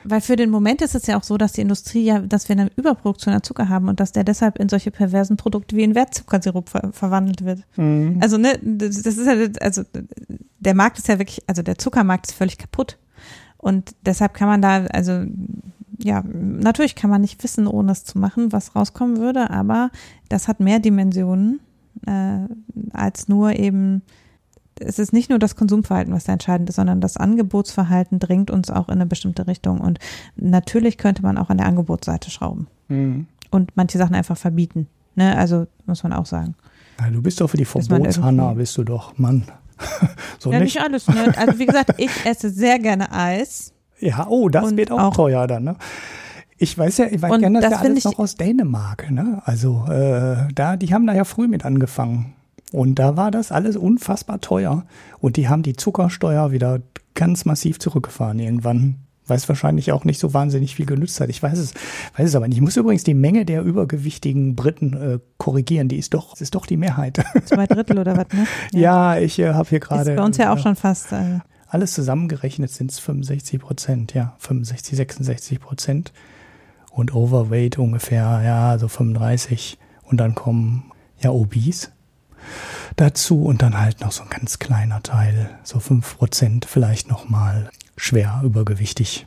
Weil für den Moment ist es ja auch so, dass die Industrie ja, dass wir eine Überproduktion an Zucker haben und dass der deshalb in solche perversen Produkte wie in Wertzuckersirup ver verwandelt wird. Mhm. Also, ne, das, das ist ja, also der Markt ist ja wirklich, also der Zuckermarkt ist völlig kaputt. Und deshalb kann man da, also ja, natürlich kann man nicht wissen, ohne es zu machen, was rauskommen würde, aber das hat mehr Dimensionen äh, als nur eben, es ist nicht nur das Konsumverhalten, was da entscheidend ist, sondern das Angebotsverhalten drängt uns auch in eine bestimmte Richtung. Und natürlich könnte man auch an der Angebotsseite schrauben mhm. und manche Sachen einfach verbieten. Ne? Also muss man auch sagen. Ja, du bist doch für die Verbotshanna, bist du doch, Mann. so ja, nicht. nicht alles. Ne? Also wie gesagt, ich esse sehr gerne Eis. Ja, oh, das wird auch, auch, teuer dann. Ne? Ich weiß ja, ich weiß gerne, das ja alles noch aus Dänemark. Ne? Also äh, da, die haben da ja früh mit angefangen. Und da war das alles unfassbar teuer. Und die haben die Zuckersteuer wieder ganz massiv zurückgefahren irgendwann weil es wahrscheinlich auch nicht so wahnsinnig viel genützt hat. Ich weiß es, weiß es aber nicht. Ich muss übrigens die Menge der übergewichtigen Briten äh, korrigieren. Die ist doch, ist doch die Mehrheit. Zwei Drittel oder was, ne? Ja, ja ich äh, habe hier gerade. Bei uns ja auch schon fast. Äh, alles zusammengerechnet sind es 65 Prozent, ja, 65, 66 Prozent. Und Overweight ungefähr, ja, so 35. Und dann kommen ja Obese dazu und dann halt noch so ein ganz kleiner Teil, so 5 Prozent vielleicht nochmal schwer übergewichtig.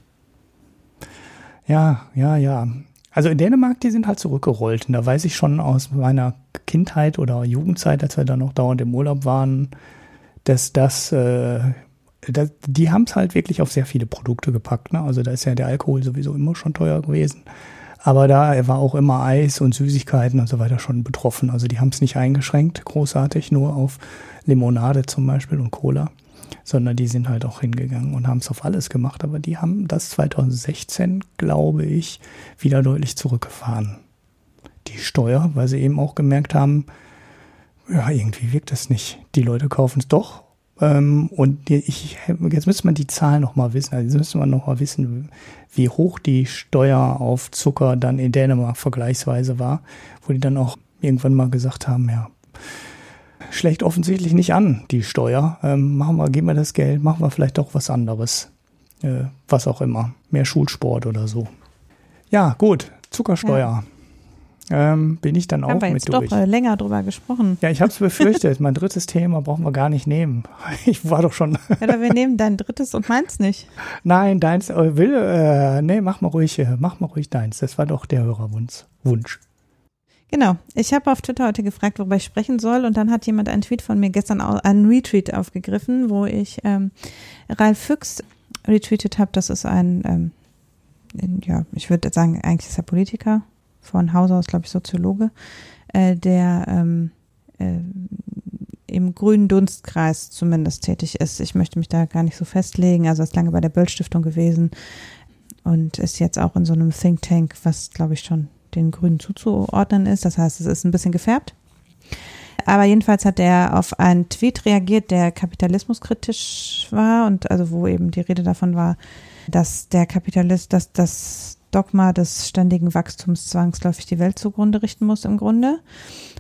Ja, ja, ja. Also in Dänemark, die sind halt zurückgerollt. Und da weiß ich schon aus meiner Kindheit oder Jugendzeit, als wir da noch dauernd im Urlaub waren, dass das, äh, das die haben es halt wirklich auf sehr viele Produkte gepackt. Ne? Also da ist ja der Alkohol sowieso immer schon teuer gewesen. Aber da war auch immer Eis und Süßigkeiten und so weiter schon betroffen. Also die haben es nicht eingeschränkt, großartig, nur auf Limonade zum Beispiel und Cola sondern die sind halt auch hingegangen und haben es auf alles gemacht. Aber die haben das 2016, glaube ich, wieder deutlich zurückgefahren. Die Steuer, weil sie eben auch gemerkt haben, ja, irgendwie wirkt das nicht. Die Leute kaufen es doch. Ähm, und ich, jetzt müsste man die Zahlen nochmal wissen. Also jetzt müsste man nochmal wissen, wie hoch die Steuer auf Zucker dann in Dänemark vergleichsweise war, wo die dann auch irgendwann mal gesagt haben, ja, schlägt offensichtlich nicht an, die Steuer. Ähm, machen wir, geben wir das Geld, machen wir vielleicht doch was anderes. Äh, was auch immer. Mehr Schulsport oder so. Ja, gut. Zuckersteuer. Ja. ähm, bin ich dann Haben auch wir mit jetzt durch. doch äh, länger drüber gesprochen. Ja, ich habe es befürchtet. mein drittes Thema brauchen wir gar nicht nehmen. Ich war doch schon. Oder wir nehmen dein drittes und meins nicht. Nein, deins äh, will. Äh, nee, mach mal ruhig, äh, mach mal ruhig deins. Das war doch der Hörerwunsch. Wunsch. Genau. Ich habe auf Twitter heute gefragt, worüber ich sprechen soll, und dann hat jemand einen Tweet von mir gestern, au- einen Retweet aufgegriffen, wo ich ähm, Ralf Füchs retweetet habe. Das ist ein, ähm, ja, ich würde sagen, eigentlich ist er Politiker, von Haus aus, glaube ich, Soziologe, äh, der ähm, äh, im grünen Dunstkreis zumindest tätig ist. Ich möchte mich da gar nicht so festlegen. Also ist lange bei der Böll-Stiftung gewesen und ist jetzt auch in so einem Think Tank, was, glaube ich, schon den Grünen zuzuordnen ist. Das heißt, es ist ein bisschen gefärbt. Aber jedenfalls hat er auf einen Tweet reagiert, der kapitalismuskritisch war und also wo eben die Rede davon war, dass der Kapitalist, dass das Dogma des ständigen Wachstums zwangsläufig die Welt zugrunde richten muss im Grunde.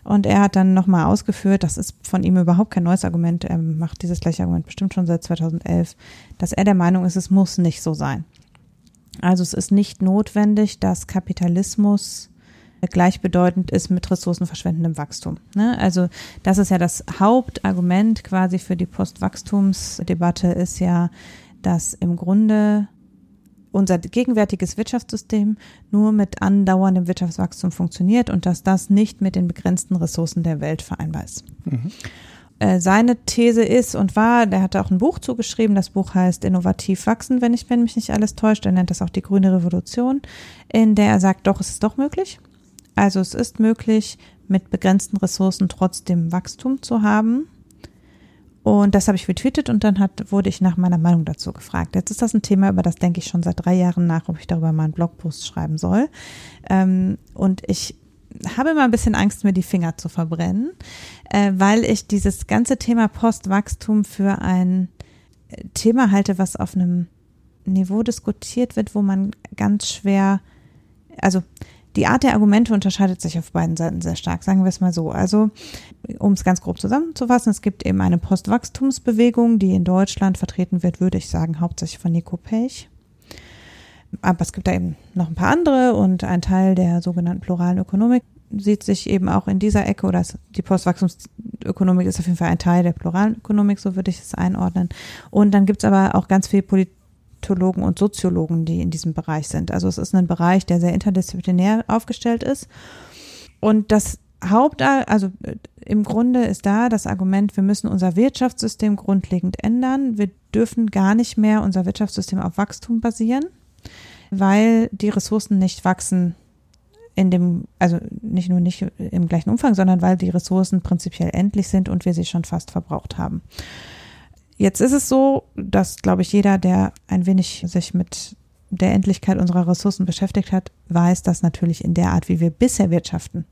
Und er hat dann nochmal ausgeführt, das ist von ihm überhaupt kein neues Argument, er macht dieses gleiche Argument bestimmt schon seit 2011, dass er der Meinung ist, es muss nicht so sein. Also es ist nicht notwendig, dass Kapitalismus gleichbedeutend ist mit ressourcenverschwendendem Wachstum. Ne? Also das ist ja das Hauptargument quasi für die Postwachstumsdebatte ist ja, dass im Grunde unser gegenwärtiges Wirtschaftssystem nur mit andauerndem Wirtschaftswachstum funktioniert und dass das nicht mit den begrenzten Ressourcen der Welt vereinbar ist. Mhm. Äh, Seine These ist und war, der hat auch ein Buch zugeschrieben, das Buch heißt Innovativ wachsen, wenn ich wenn mich nicht alles täuscht, er nennt das auch die grüne Revolution, in der er sagt, doch, es ist doch möglich. Also es ist möglich, mit begrenzten Ressourcen trotzdem Wachstum zu haben. Und das habe ich retweetet und dann hat, wurde ich nach meiner Meinung dazu gefragt. Jetzt ist das ein Thema, über das denke ich schon seit drei Jahren nach, ob ich darüber mal einen Blogpost schreiben soll. Ähm, und ich habe immer ein bisschen Angst, mir die Finger zu verbrennen, äh, weil ich dieses ganze Thema Postwachstum für ein äh, Thema halte, was auf einem Niveau diskutiert wird, wo man ganz schwer, also die Art der Argumente unterscheidet sich auf beiden Seiten sehr stark, sagen wir es mal so. Also, um es ganz grob zusammenzufassen, es gibt eben eine Postwachstumsbewegung, die in Deutschland vertreten wird, würde ich sagen, hauptsächlich von Nico Pech. Aber es gibt da eben noch ein paar andere und ein Teil der sogenannten pluralen Ökonomik sieht sich eben auch in dieser Ecke oder die Postwachstumsökonomik ist auf jeden Fall ein Teil der pluralen Ökonomik, so würde ich es einordnen. Und dann gibt es aber auch ganz viele Politologen und Soziologen, die in diesem Bereich sind. Also es ist ein Bereich, der sehr interdisziplinär aufgestellt ist. Und das Haupt, also äh, im Grunde ist da das Argument, wir müssen unser Wirtschaftssystem grundlegend ändern. Wir dürfen gar nicht mehr unser Wirtschaftssystem auf Wachstum basieren, weil die Ressourcen nicht wachsen in dem, also nicht nur nicht im gleichen Umfang, sondern weil die Ressourcen prinzipiell endlich sind und wir sie schon fast verbraucht haben. Jetzt ist es so, dass, glaube ich, jeder, der ein wenig sich mit der Endlichkeit unserer Ressourcen beschäftigt hat, weiß, dass natürlich in der Art, wie wir bisher wirtschaften,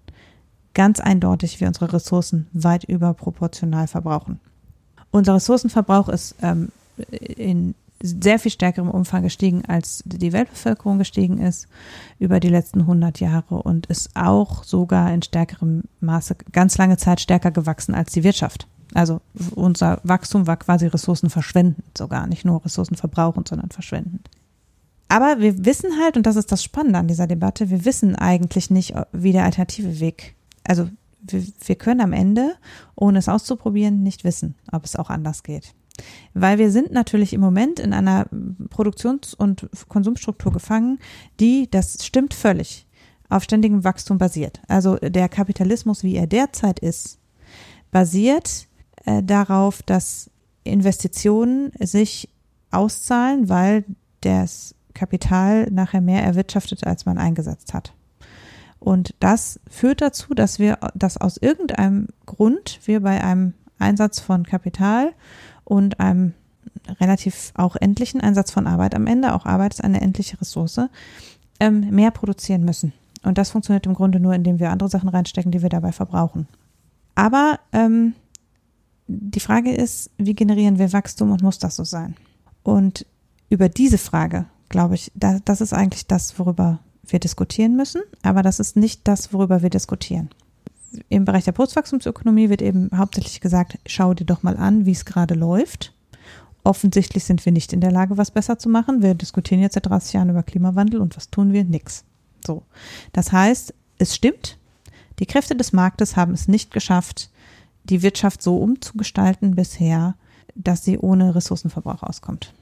ganz eindeutig wir unsere Ressourcen weit überproportional verbrauchen. Unser Ressourcenverbrauch ist ähm, in sehr viel stärkerem Umfang gestiegen, als die Weltbevölkerung gestiegen ist über die letzten 100 Jahre und ist auch sogar in stärkerem Maße ganz lange Zeit stärker gewachsen als die Wirtschaft. Also unser Wachstum war quasi ressourcenverschwendend sogar, nicht nur ressourcenverbrauchend, sondern verschwendend. Aber wir wissen halt, und das ist das Spannende an dieser Debatte, wir wissen eigentlich nicht, wie der alternative Weg, also wir, wir können am Ende, ohne es auszuprobieren, nicht wissen, ob es auch anders geht. Weil wir sind natürlich im Moment in einer Produktions- und Konsumstruktur gefangen, die, das stimmt völlig, auf ständigem Wachstum basiert. Also der Kapitalismus, wie er derzeit ist, basiert äh, darauf, dass Investitionen sich auszahlen, weil das Kapital nachher mehr erwirtschaftet, als man eingesetzt hat. Und das führt dazu, dass wir, dass aus irgendeinem Grund wir bei einem Einsatz von Kapital und einem relativ auch endlichen Einsatz von Arbeit am Ende, auch Arbeit ist eine endliche Ressource, ähm, mehr produzieren müssen. Und das funktioniert im Grunde nur, indem wir andere Sachen reinstecken, die wir dabei verbrauchen. Aber ähm, die Frage ist, wie generieren wir Wachstum und muss das so sein? Und über diese Frage, glaube ich, da, das ist eigentlich das, worüber wir diskutieren müssen, aber das ist nicht das, worüber wir diskutieren. Im Bereich der Postwachstumsökonomie wird eben hauptsächlich gesagt, schau dir doch mal an, wie es gerade läuft. Offensichtlich sind wir nicht in der Lage, was besser zu machen. Wir diskutieren jetzt seit 30 Jahren über Klimawandel und was tun wir? Nix. So. Das heißt, es stimmt, Die Kräfte des Marktes haben es nicht geschafft, die Wirtschaft so umzugestalten bisher, dass sie ohne Ressourcenverbrauch auskommt.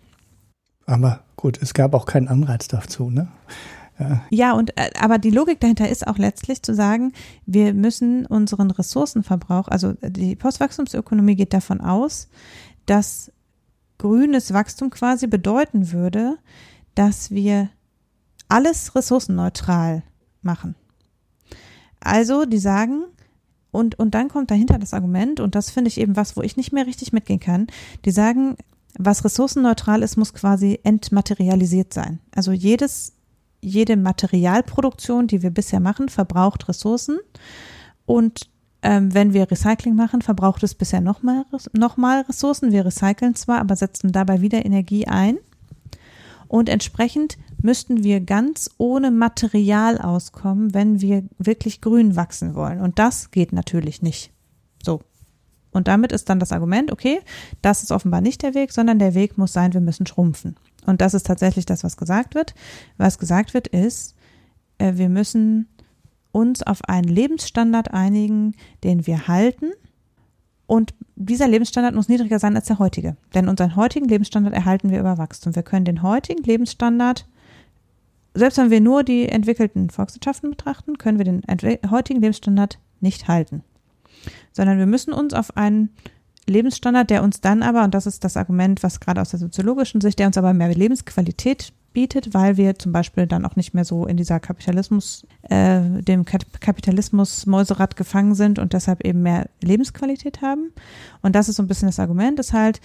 Aber gut, es gab auch keinen Anreiz dazu, ne? Ja. und äh, aber die Logik dahinter ist auch letztlich zu sagen, wir müssen unseren Ressourcenverbrauch, also die Postwachstumsökonomie geht davon aus, dass grünes Wachstum quasi bedeuten würde, dass wir alles ressourcenneutral machen. Also, die sagen, und, und dann kommt dahinter das Argument, und das finde ich eben was, wo ich nicht mehr richtig mitgehen kann, die sagen, was ressourcenneutral ist, muss quasi entmaterialisiert sein. Also jedes jede Materialproduktion, die wir bisher machen, verbraucht Ressourcen. Und ähm, wenn wir Recycling machen, verbraucht es bisher nochmal noch mal Ressourcen. Wir recyceln zwar, aber setzen dabei wieder Energie ein. Und entsprechend müssten wir ganz ohne Material auskommen, wenn wir wirklich grün wachsen wollen. Und das geht natürlich nicht. So. Und damit ist dann das Argument, okay, das ist offenbar nicht der Weg, sondern der Weg muss sein, wir müssen schrumpfen. Und das ist tatsächlich das, was gesagt wird. Was gesagt wird, ist, äh, wir müssen uns auf einen Lebensstandard einigen, den wir halten. Und dieser Lebensstandard muss niedriger sein als der heutige. Denn unseren heutigen Lebensstandard erhalten wir über Wachstum. Wir können den heutigen Lebensstandard, selbst wenn wir nur die entwickelten Volkswirtschaften betrachten, können wir den heutigen Lebensstandard nicht halten. Sondern wir müssen uns auf einen Lebensstandard, der uns dann aber, und das ist das Argument, was gerade aus der soziologischen Sicht, der uns aber mehr Lebensqualität bietet, weil wir zum Beispiel dann auch nicht mehr so in dieser Kapitalismus, äh, dem Kapitalismus Mäuserad gefangen sind und deshalb eben mehr Lebensqualität haben. Und das ist so ein bisschen das Argument, ist halt,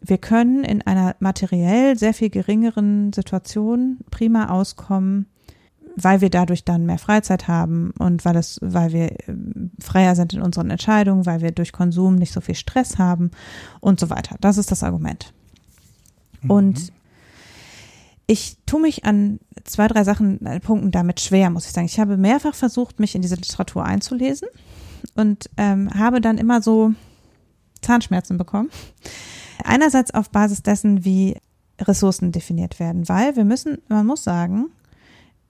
wir können in einer materiell sehr viel geringeren Situation prima auskommen, weil wir dadurch dann mehr Freizeit haben und weil es, weil wir äh, freier sind in unseren Entscheidungen, weil wir durch Konsum nicht so viel Stress haben und so weiter. Das ist das Argument. Mhm. Und ich tue mich an zwei, drei Sachen, äh, Punkten damit schwer, muss ich sagen. Ich habe mehrfach versucht, mich in diese Literatur einzulesen und ähm, habe dann immer so Zahnschmerzen bekommen. Einerseits auf Basis dessen, wie Ressourcen definiert werden, weil wir müssen, man muss sagen,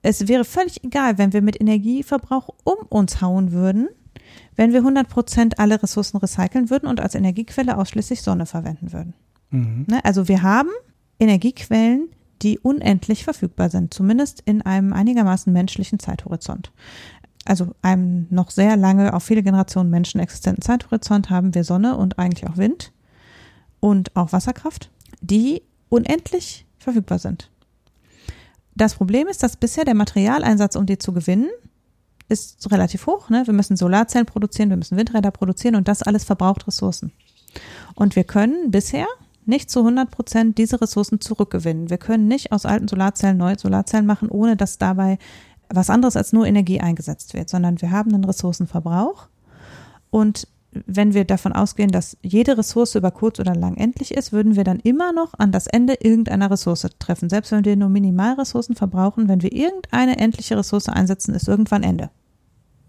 es wäre völlig egal, wenn wir mit Energieverbrauch um uns hauen würden, wenn wir 100 Prozent alle Ressourcen recyceln würden und als Energiequelle ausschließlich Sonne verwenden würden. Mhm. Ne? Also wir haben Energiequellen, die unendlich verfügbar sind, zumindest in einem einigermaßen menschlichen Zeithorizont. Also einem noch sehr lange, auf viele Generationen Menschen existenten Zeithorizont haben wir Sonne und eigentlich auch Wind und auch Wasserkraft, die unendlich verfügbar sind. Das Problem ist, dass bisher der Materialeinsatz, um die zu gewinnen, ist relativ hoch. Ne? Wir müssen Solarzellen produzieren, wir müssen Windräder produzieren und das alles verbraucht Ressourcen. Und wir können bisher nicht zu 100 Prozent diese Ressourcen zurückgewinnen. Wir können nicht aus alten Solarzellen neue Solarzellen machen, ohne dass dabei was anderes als nur Energie eingesetzt wird, sondern wir haben einen Ressourcenverbrauch und wenn wir davon ausgehen, dass jede Ressource über kurz oder lang endlich ist, würden wir dann immer noch an das Ende irgendeiner Ressource treffen. Selbst wenn wir nur Minimalressourcen verbrauchen, wenn wir irgendeine endliche Ressource einsetzen, ist irgendwann Ende.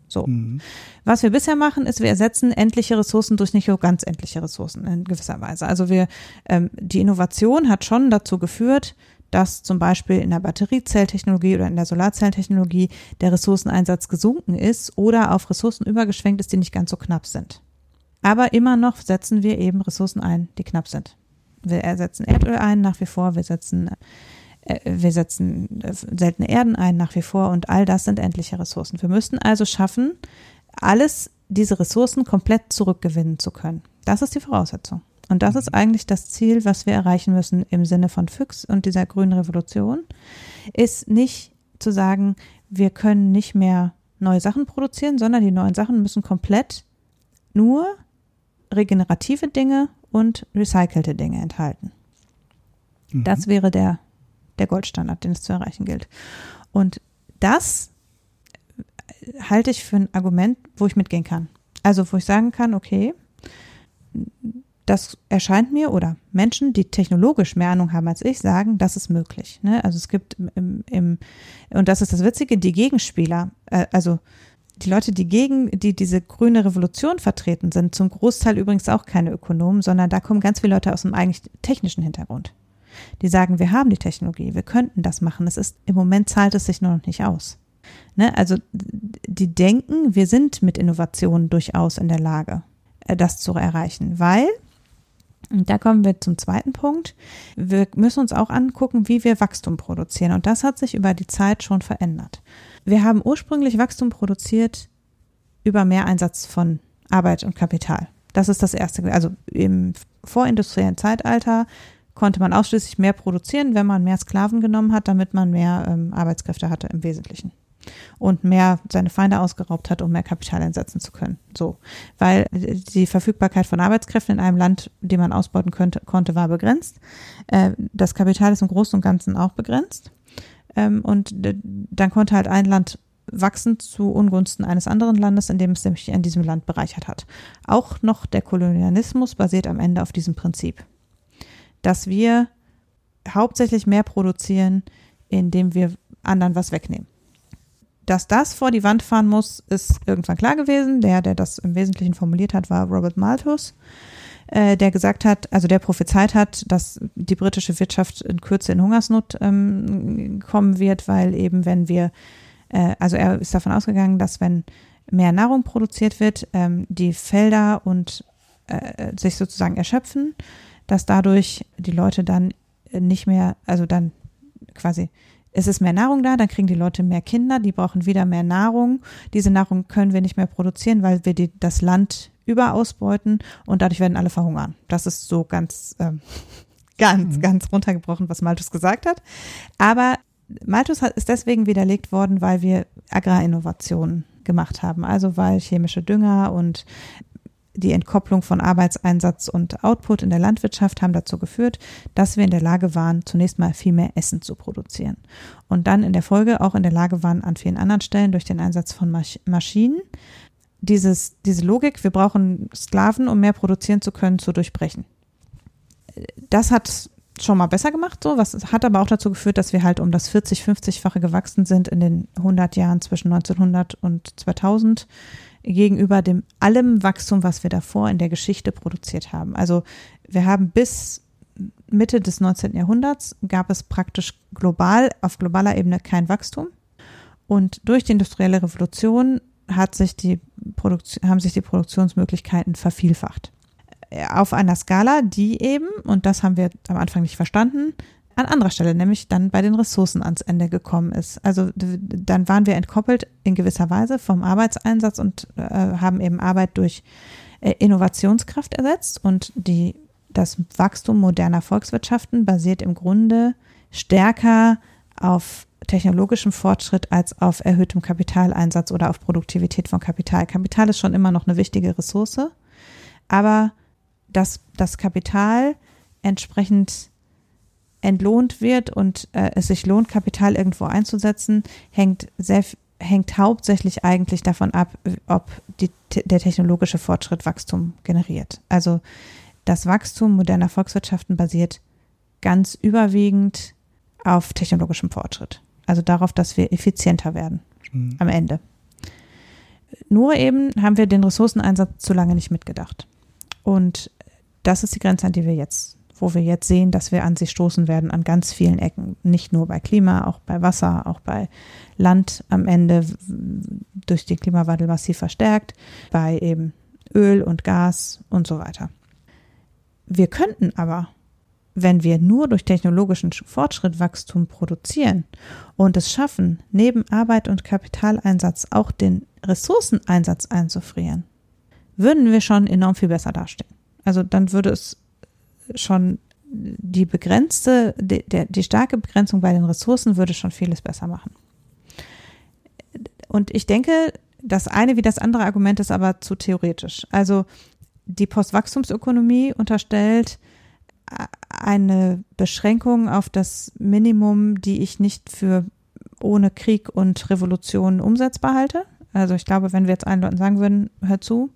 So. Mhm. Was wir bisher machen, ist, wir ersetzen endliche Ressourcen durch nicht so ganz endliche Ressourcen in gewisser Weise. Also wir, ähm, die Innovation hat schon dazu geführt, dass zum Beispiel in der Batteriezelltechnologie oder in der Solarzelltechnologie der Ressourceneinsatz gesunken ist oder auf Ressourcen übergeschwenkt ist, die nicht ganz so knapp sind. Aber immer noch setzen wir eben Ressourcen ein, die knapp sind. Wir ersetzen Erdöl ein nach wie vor, wir setzen, äh, wir setzen äh, seltene Erden ein nach wie vor und all das sind endliche Ressourcen. Wir müssten also schaffen, alles diese Ressourcen komplett zurückgewinnen zu können. Das ist die Voraussetzung. Und das ist eigentlich das Ziel, was wir erreichen müssen im Sinne von Füchs und dieser grünen Revolution, ist nicht zu sagen, wir können nicht mehr neue Sachen produzieren, sondern die neuen Sachen müssen komplett nur regenerative Dinge und recycelte Dinge enthalten. Mhm. Das wäre der, der Goldstandard, den es zu erreichen gilt. Und das halte ich für ein Argument, wo ich mitgehen kann. Also wo ich sagen kann, okay, das erscheint mir oder Menschen, die technologisch mehr Ahnung haben als ich, sagen, das ist möglich. Ne? Also es gibt im, im, und das ist das Witzige, die Gegenspieler, äh, also die Leute, die gegen die diese grüne Revolution vertreten sind, zum Großteil übrigens auch keine Ökonomen, sondern da kommen ganz viele Leute aus dem eigentlich technischen Hintergrund. Die sagen, wir haben die Technologie, wir könnten das machen. Es ist im Moment zahlt es sich nur noch nicht aus. Ne? Also die denken, wir sind mit Innovationen durchaus in der Lage, äh, das zu erreichen, weil und da kommen wir zum zweiten Punkt. Wir müssen uns auch angucken, wie wir Wachstum produzieren. Und das hat sich über die Zeit schon verändert. Wir haben ursprünglich Wachstum produziert über Mehreinsatz von Arbeit und Kapital. Das ist das erste. Also im vorindustriellen Zeitalter konnte man ausschließlich mehr produzieren, wenn man mehr Sklaven genommen hat, damit man mehr ähm, Arbeitskräfte hatte im Wesentlichen und mehr seine Feinde ausgeraubt hat, um mehr Kapital einsetzen zu können. So, weil die Verfügbarkeit von Arbeitskräften in einem Land, die man ausbeuten könnte, konnte, war begrenzt. Äh, das Kapital ist im Großen und Ganzen auch begrenzt. Ähm, und dann konnte halt ein Land wachsen zu Ungunsten eines anderen Landes, in dem es sich in diesem Land bereichert hat. Auch noch der Kolonialismus basiert am Ende auf diesem Prinzip, dass wir hauptsächlich mehr produzieren, indem wir anderen was wegnehmen. Dass das vor die Wand fahren muss, ist irgendwann klar gewesen. Der, der das im Wesentlichen formuliert hat, war Robert Malthus, äh, der gesagt hat, also der prophezeit hat, dass die britische Wirtschaft in Kürze in Hungersnot ähm, kommen wird, weil eben wenn wir, äh, also er ist davon ausgegangen, dass wenn mehr Nahrung produziert wird, ähm, die Felder und äh, sich sozusagen erschöpfen, dass dadurch die Leute dann nicht mehr, also dann quasi es ist mehr Nahrung da, dann kriegen die Leute mehr Kinder, die brauchen wieder mehr Nahrung. Diese Nahrung können wir nicht mehr produzieren, weil wir die, das Land überausbeuten und dadurch werden alle verhungern. Das ist so ganz, ähm, ganz, mhm. ganz runtergebrochen, was Malthus gesagt hat. Aber Malthus hat, ist deswegen widerlegt worden, weil wir Agrarinnovationen gemacht haben. Also weil chemische Dünger und die Entkopplung von Arbeitseinsatz und Output in der Landwirtschaft haben dazu geführt, dass wir in der Lage waren, zunächst mal viel mehr Essen zu produzieren. Und dann in der Folge auch in der Lage waren, an vielen anderen Stellen durch den Einsatz von Maschinen dieses, diese Logik, wir brauchen Sklaven, um mehr produzieren zu können, zu durchbrechen. Das hat schon mal besser gemacht, so, was hat aber auch dazu geführt, dass wir halt um das 40, 50-fache gewachsen sind in den 100 Jahren zwischen 1900 und 2000 gegenüber dem allem Wachstum, was wir davor in der Geschichte produziert haben. Also wir haben bis Mitte des 19. Jahrhunderts gab es praktisch global, auf globaler Ebene kein Wachstum. Und durch die industrielle Revolution hat sich die haben sich die Produktionsmöglichkeiten vervielfacht. Auf einer Skala, die eben, und das haben wir am Anfang nicht verstanden, an anderer Stelle, nämlich dann bei den Ressourcen ans Ende gekommen ist. Also dann waren wir entkoppelt in gewisser Weise vom Arbeitseinsatz und äh, haben eben Arbeit durch äh, Innovationskraft ersetzt und die, das Wachstum moderner Volkswirtschaften basiert im Grunde stärker auf technologischem Fortschritt als auf erhöhtem Kapitaleinsatz oder auf Produktivität von Kapital. Kapital ist schon immer noch eine wichtige Ressource, aber dass das Kapital entsprechend entlohnt wird und äh, es sich lohnt, Kapital irgendwo einzusetzen, hängt sehr hängt hauptsächlich eigentlich davon ab, ob die, der technologische Fortschritt Wachstum generiert. Also das Wachstum moderner Volkswirtschaften basiert ganz überwiegend auf technologischem Fortschritt. Also darauf, dass wir effizienter werden mhm. am Ende. Nur eben haben wir den Ressourceneinsatz zu lange nicht mitgedacht. Und das ist die Grenze, an die wir jetzt wo wir jetzt sehen, dass wir an sie stoßen werden an ganz vielen Ecken. Nicht nur bei Klima, auch bei Wasser, auch bei Land am Ende durch den Klimawandel massiv verstärkt, bei eben Öl und Gas und so weiter. Wir könnten aber, wenn wir nur durch technologischen Fortschritt Wachstum produzieren und es schaffen, neben Arbeit und Kapitaleinsatz auch den Ressourceneinsatz einzufrieren, würden wir schon enorm viel besser dastehen. Also dann würde es schon die begrenzte, die, der, die starke Begrenzung bei den Ressourcen würde schon vieles besser machen. Und ich denke, das eine wie das andere Argument ist aber zu theoretisch. Also die Postwachstumsökonomie unterstellt eine Beschränkung auf das Minimum, die ich nicht für ohne Krieg und Revolution umsetzbar halte. Also ich glaube, wenn wir jetzt allen Leuten sagen würden, hör zu,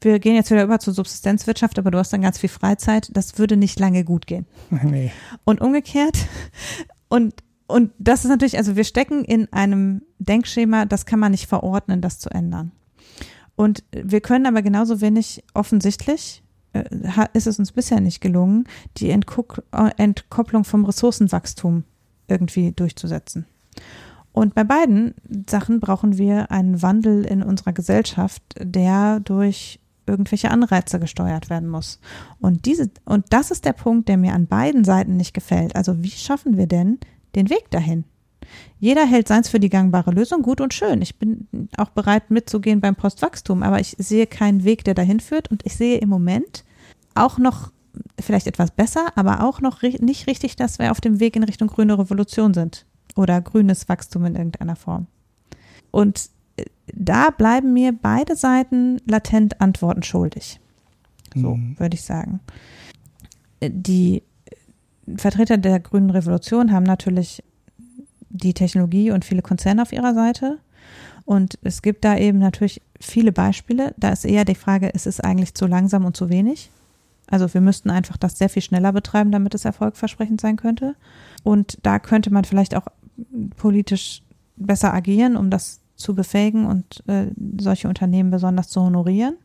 wir gehen jetzt wieder über zur Subsistenzwirtschaft, aber du hast dann ganz viel Freizeit, das würde nicht lange gut gehen. Nee. Und umgekehrt, und, und das ist natürlich, also wir stecken in einem Denkschema, das kann man nicht verordnen, das zu ändern. Und wir können aber genauso wenig offensichtlich, ist es uns bisher nicht gelungen, die Entkopplung vom Ressourcenwachstum irgendwie durchzusetzen. Und bei beiden Sachen brauchen wir einen Wandel in unserer Gesellschaft, der durch irgendwelche Anreize gesteuert werden muss. Und diese, und das ist der Punkt, der mir an beiden Seiten nicht gefällt. Also wie schaffen wir denn den Weg dahin? Jeder hält seins für die gangbare Lösung, gut und schön. Ich bin auch bereit mitzugehen beim Postwachstum, aber ich sehe keinen Weg, der dahin führt und ich sehe im Moment auch noch vielleicht etwas besser, aber auch noch nicht richtig, dass wir auf dem Weg in Richtung grüne Revolution sind oder grünes Wachstum in irgendeiner Form. Und äh, da bleiben mir beide Seiten latent Antworten schuldig. So mhm. würde ich sagen. Die Vertreter der grünen Revolution haben natürlich die Technologie und viele Konzerne auf ihrer Seite. Und es gibt da eben natürlich viele Beispiele. Da ist eher die Frage, ist es eigentlich zu langsam und zu wenig? Also wir müssten einfach das sehr viel schneller betreiben, damit es erfolgversprechend sein könnte. Und da könnte man vielleicht auch politisch besser agieren, um das zu befähigen und äh, solche Unternehmen besonders zu honorieren.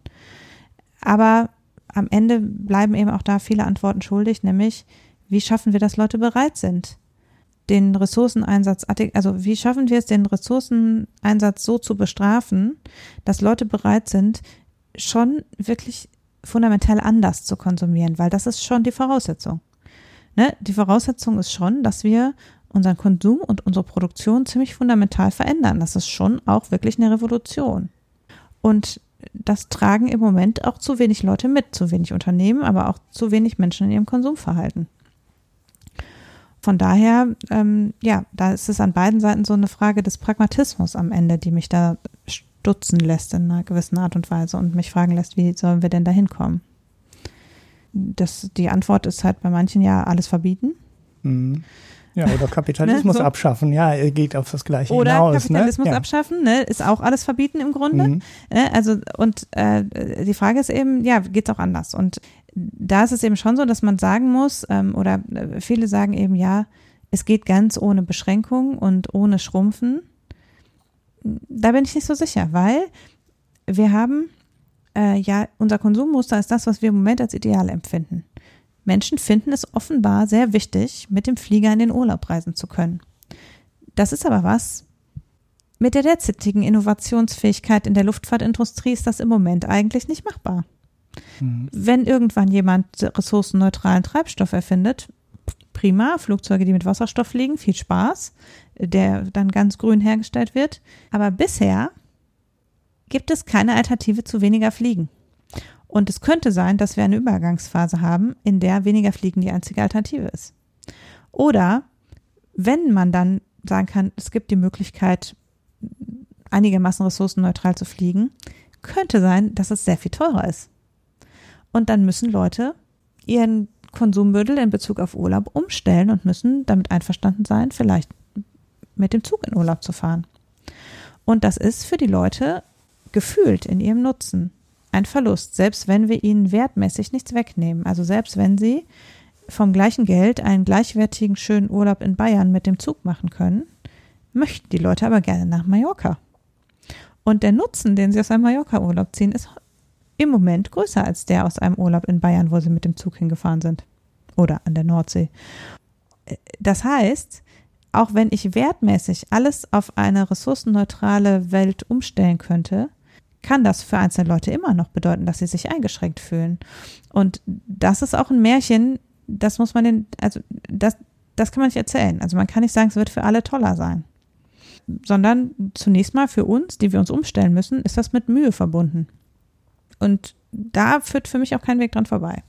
Aber am Ende bleiben eben auch da viele Antworten schuldig, nämlich wie schaffen wir, dass Leute bereit sind, den Ressourceneinsatz, also wie schaffen wir es, den Ressourceneinsatz so zu bestrafen, dass Leute bereit sind, schon wirklich fundamental anders zu konsumieren, weil das ist schon die Voraussetzung. Ne? Die Voraussetzung ist schon, dass wir unseren Konsum und unsere Produktion ziemlich fundamental verändern. Das ist schon auch wirklich eine Revolution. Und das tragen im Moment auch zu wenig Leute mit, zu wenig Unternehmen, aber auch zu wenig Menschen in ihrem Konsumverhalten. Von daher, ähm, ja, da ist es an beiden Seiten so eine Frage des Pragmatismus am Ende, die mich da stutzen lässt in einer gewissen Art und Weise und mich fragen lässt, wie sollen wir denn da hinkommen? Die Antwort ist halt bei manchen ja alles verbieten. Mhm. Ja, oder Kapitalismus ne, so. abschaffen, ja, geht auf das Gleiche oder hinaus. Oder ne? Kapitalismus ne? abschaffen, ne, ist auch alles verbieten im Grunde. Mhm. Ne, also, und äh, die Frage ist eben, ja, geht's auch anders? Und da ist es eben schon so, dass man sagen muss, ähm, oder äh, viele sagen eben, ja, es geht ganz ohne Beschränkung und ohne Schrumpfen. Da bin ich nicht so sicher, weil wir haben äh, ja, unser Konsummuster ist das, was wir im Moment als ideal empfinden. Menschen finden es offenbar sehr wichtig, mit dem Flieger in den Urlaub reisen zu können. Das ist aber was, mit der derzeitigen Innovationsfähigkeit in der Luftfahrtindustrie ist das im Moment eigentlich nicht machbar. Mhm. Wenn irgendwann jemand ressourcenneutralen Treibstoff erfindet, prima, Flugzeuge, die mit Wasserstoff fliegen, viel Spaß, der dann ganz grün hergestellt wird. Aber bisher gibt es keine Alternative zu weniger Fliegen. Und es könnte sein, dass wir eine Übergangsphase haben, in der weniger Fliegen die einzige Alternative ist. Oder wenn man dann sagen kann, es gibt die Möglichkeit, einigermaßen ressourcenneutral zu fliegen, könnte sein, dass es sehr viel teurer ist. Und dann müssen Leute ihren Konsumbündel in Bezug auf Urlaub umstellen und müssen damit einverstanden sein, vielleicht mit dem Zug in Urlaub zu fahren. Und das ist für die Leute gefühlt in ihrem Nutzen ein Verlust, selbst wenn wir ihnen wertmäßig nichts wegnehmen. Also selbst wenn sie vom gleichen Geld einen gleichwertigen schönen Urlaub in Bayern mit dem Zug machen können, möchten die Leute aber gerne nach Mallorca. Und der Nutzen, den sie aus einem Mallorca-Urlaub ziehen, ist im Moment größer als der aus einem Urlaub in Bayern, wo sie mit dem Zug hingefahren sind. Oder an der Nordsee. Das heißt, auch wenn ich wertmäßig alles auf eine ressourcenneutrale Welt umstellen könnte, kann das für einzelne Leute immer noch bedeuten, dass sie sich eingeschränkt fühlen. Und das ist auch ein Märchen, das muss man den, also das, das kann man nicht erzählen. Also man kann nicht sagen, es wird für alle toller sein. Sondern zunächst mal für uns, die wir uns umstellen müssen, ist das mit Mühe verbunden. Und da führt für mich auch kein Weg dran vorbei.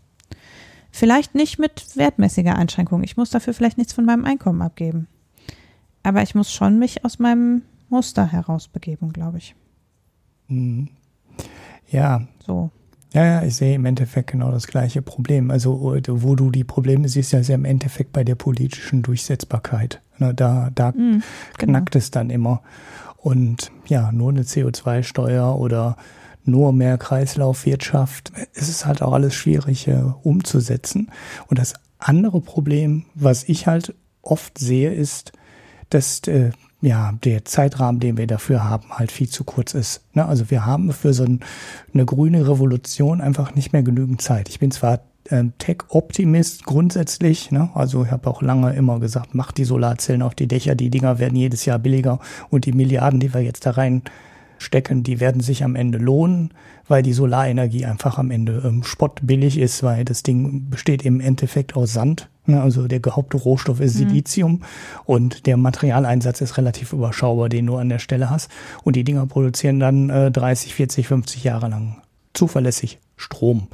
Vielleicht nicht mit wertmäßiger Einschränkung. Ich muss dafür vielleicht nichts von meinem Einkommen abgeben. Aber ich muss schon mich aus meinem Muster herausbegeben, glaube ich. Mhm. Ja. So. Ja, ja, ich sehe im Endeffekt genau das gleiche Problem. Also, wo du die Probleme siehst, ist ja im Endeffekt bei der politischen Durchsetzbarkeit. Ne, da da mhm, genau. knackt es dann immer. Und ja, nur eine CO2-Steuer oder nur mehr Kreislaufwirtschaft, es ist halt auch alles schwierig äh, umzusetzen. Und das andere Problem, was ich halt oft sehe, ist, dass äh, ja, der Zeitrahmen, den wir dafür haben, halt viel zu kurz ist. Ne? Also wir haben für so ein, eine grüne Revolution einfach nicht mehr genügend Zeit. Ich bin zwar ähm, Tech-Optimist grundsätzlich. Ne? Also ich habe auch lange immer gesagt, macht die Solarzellen auf die Dächer, die Dinger werden jedes Jahr billiger und die Milliarden, die wir jetzt da reinstecken, die werden sich am Ende lohnen, weil die Solarenergie einfach am Ende ähm, spottbillig ist, weil das Ding besteht im Endeffekt aus Sand. Ne? Also der Hauptrohstoff ist mhm. Silizium mhm. und der Materialeinsatz ist relativ überschaubar, den du an der Stelle hast. Und die Dinger produzieren dann äh, 30, 40, 50 Jahre lang zuverlässig Strom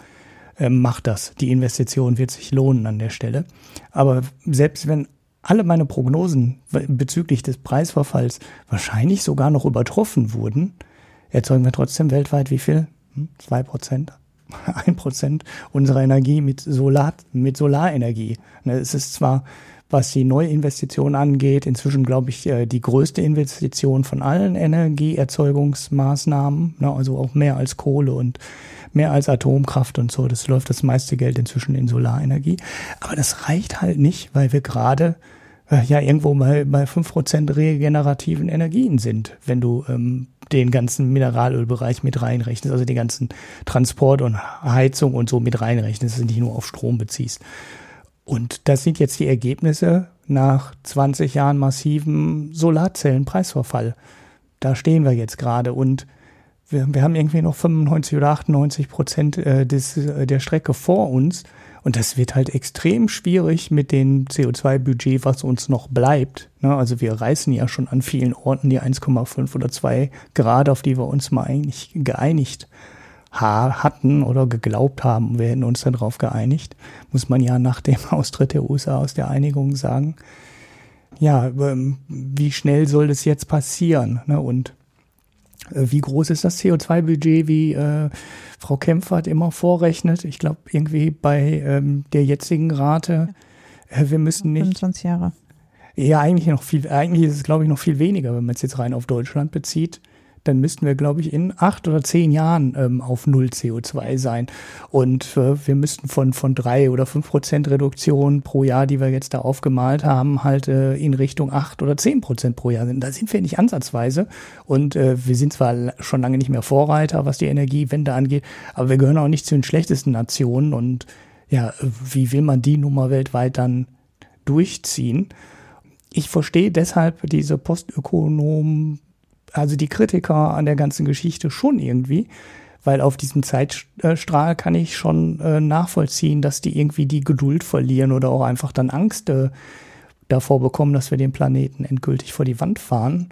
äh, macht das. Die Investition wird sich lohnen an der Stelle. Aber selbst wenn alle meine Prognosen bezüglich des Preisverfalls wahrscheinlich sogar noch übertroffen wurden, erzeugen wir trotzdem weltweit wie viel? Hm? Zwei Prozent? Ein Prozent unserer Energie mit Solar, mit Solarenergie. Ne, es ist zwar was die Neuinvestition angeht. Inzwischen, glaube ich, äh, die größte Investition von allen Energieerzeugungsmaßnahmen, ne, also auch mehr als Kohle und mehr als Atomkraft und so. Das läuft das meiste Geld inzwischen in Solarenergie. Aber das reicht halt nicht, weil wir gerade äh, ja irgendwo bei, bei fünf Prozent regenerativen Energien sind, wenn du ähm, den ganzen Mineralölbereich mit reinrechnest, also den ganzen Transport und Heizung und so mit reinrechnest, nicht nur auf Strom beziehst. Und das sind jetzt die Ergebnisse nach 20 Jahren massiven Solarzellenpreisverfall. Da stehen wir jetzt gerade und wir, wir haben irgendwie noch 95 oder 98 Prozent äh, des, äh, der Strecke vor uns. Und das wird halt extrem schwierig mit dem CO2-Budget, was uns noch bleibt. Ne? Also wir reißen ja schon an vielen Orten die 1,5 oder 2 Grad, auf die wir uns mal eigentlich geeinigt hatten oder geglaubt haben, wir hätten uns darauf geeinigt, muss man ja nach dem Austritt der USA aus der Einigung sagen. Ja, ähm, wie schnell soll das jetzt passieren? Ne? Und wie groß ist das CO2-Budget, wie äh, Frau Kempfert immer vorrechnet? Ich glaube, irgendwie bei ähm, der jetzigen Rate, äh, wir müssen nicht. 25 Jahre. Ja, eigentlich noch viel, eigentlich ist es, glaube ich, noch viel weniger, wenn man es jetzt rein auf Deutschland bezieht dann müssten wir, glaube ich, in acht oder zehn Jahren ähm, auf Null CO2 sein. Und äh, wir müssten von, von drei oder fünf Prozent Reduktion pro Jahr, die wir jetzt da aufgemalt haben, halt äh, in Richtung acht oder zehn Prozent pro Jahr sind. Da sind wir nicht ansatzweise. Und äh, wir sind zwar schon lange nicht mehr Vorreiter, was die Energiewende angeht, aber wir gehören auch nicht zu den schlechtesten Nationen. Und ja, wie will man die Nummer weltweit dann durchziehen? Ich verstehe deshalb diese Postökonomen also die Kritiker an der ganzen Geschichte schon irgendwie, weil auf diesem Zeitstrahl kann ich schon äh, nachvollziehen, dass die irgendwie die Geduld verlieren oder auch einfach dann Angst äh, davor bekommen, dass wir den Planeten endgültig vor die Wand fahren.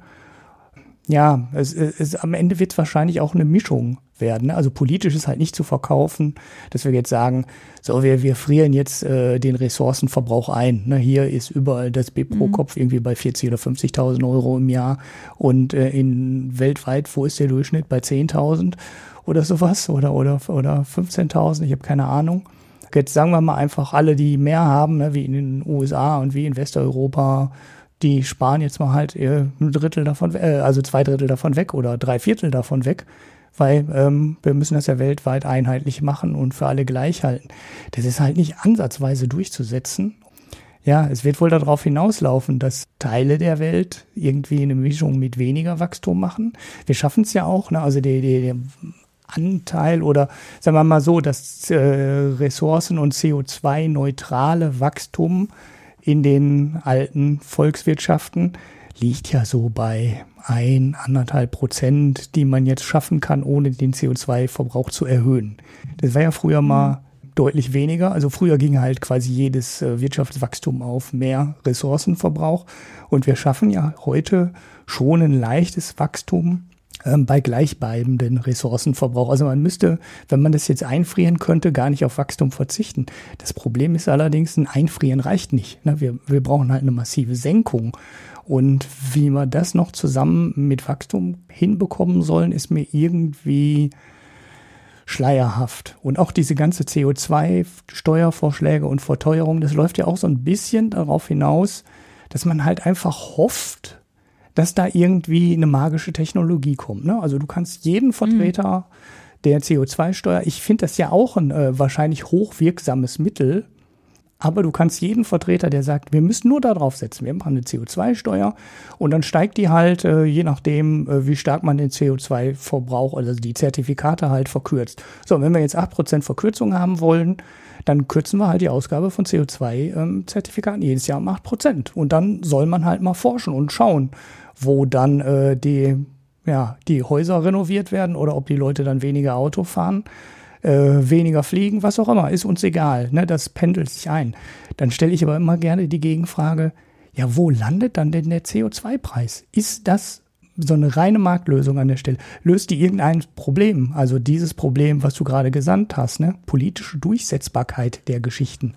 Ja, es, es, am Ende wird es wahrscheinlich auch eine Mischung werden. Also politisch ist halt nicht zu verkaufen, dass wir jetzt sagen, so wir, wir frieren jetzt äh, den Ressourcenverbrauch ein. Ne? Hier ist überall das B pro mhm. Kopf irgendwie bei 40 oder 50.000 Euro im Jahr und äh, in weltweit, wo ist der Durchschnitt bei 10.000 oder sowas oder oder oder 15.000? Ich habe keine Ahnung. Jetzt sagen wir mal einfach alle, die mehr haben, ne, wie in den USA und wie in Westeuropa, die sparen jetzt mal halt äh, ein Drittel davon, äh, also zwei Drittel davon weg oder drei Viertel davon weg weil ähm, wir müssen das ja weltweit einheitlich machen und für alle gleich halten. Das ist halt nicht ansatzweise durchzusetzen. Ja, es wird wohl darauf hinauslaufen, dass Teile der Welt irgendwie eine Mischung mit weniger Wachstum machen. Wir schaffen es ja auch, ne? also der, der, der Anteil oder sagen wir mal so, das äh, Ressourcen- und CO2-neutrale Wachstum in den alten Volkswirtschaften liegt ja so bei ein, anderthalb Prozent, die man jetzt schaffen kann, ohne den CO2-Verbrauch zu erhöhen. Das war ja früher mal deutlich weniger. Also früher ging halt quasi jedes äh, Wirtschaftswachstum auf mehr Ressourcenverbrauch. Und wir schaffen ja heute schon ein leichtes Wachstum ähm, bei gleichbleibenden Ressourcenverbrauch. Also man müsste, wenn man das jetzt einfrieren könnte, gar nicht auf Wachstum verzichten. Das Problem ist allerdings, ein Einfrieren reicht nicht. Ne? Wir, wir brauchen halt eine massive Senkung. Und wie wir das noch zusammen mit Wachstum hinbekommen sollen, ist mir irgendwie schleierhaft. Und auch diese ganze CO2-Steuervorschläge und Verteuerung, das läuft ja auch so ein bisschen darauf hinaus, dass man halt einfach hofft, dass da irgendwie eine magische Technologie kommt. Ne? Also du kannst jeden Vertreter mhm. der CO2-Steuer, ich finde das ja auch ein äh, wahrscheinlich hochwirksames Mittel, Aber du kannst jeden Vertreter, der sagt, wir müssen nur da drauf setzen, wir machen eine CO2-Steuer und dann steigt die halt, äh, je nachdem, äh, wie stark man den CO2-Verbrauch, also die Zertifikate halt verkürzt. So, wenn wir jetzt 8% Verkürzung haben wollen, dann kürzen wir halt die Ausgabe von CO2-Zertifikaten ähm, jedes Jahr um 8%. Und dann soll man halt mal forschen und schauen, wo dann äh, die, ja, die Häuser renoviert werden oder ob die Leute dann weniger Auto fahren äh, weniger fliegen, was auch immer, ist uns egal. Ne? Das pendelt sich ein. Dann stelle ich aber immer gerne die Gegenfrage, ja, wo landet dann denn der CO2-Preis? Ist das so eine reine Marktlösung an der Stelle? Löst die irgendein Problem? Also dieses Problem, was du gerade gesandt hast, ne? politische Durchsetzbarkeit der Geschichten.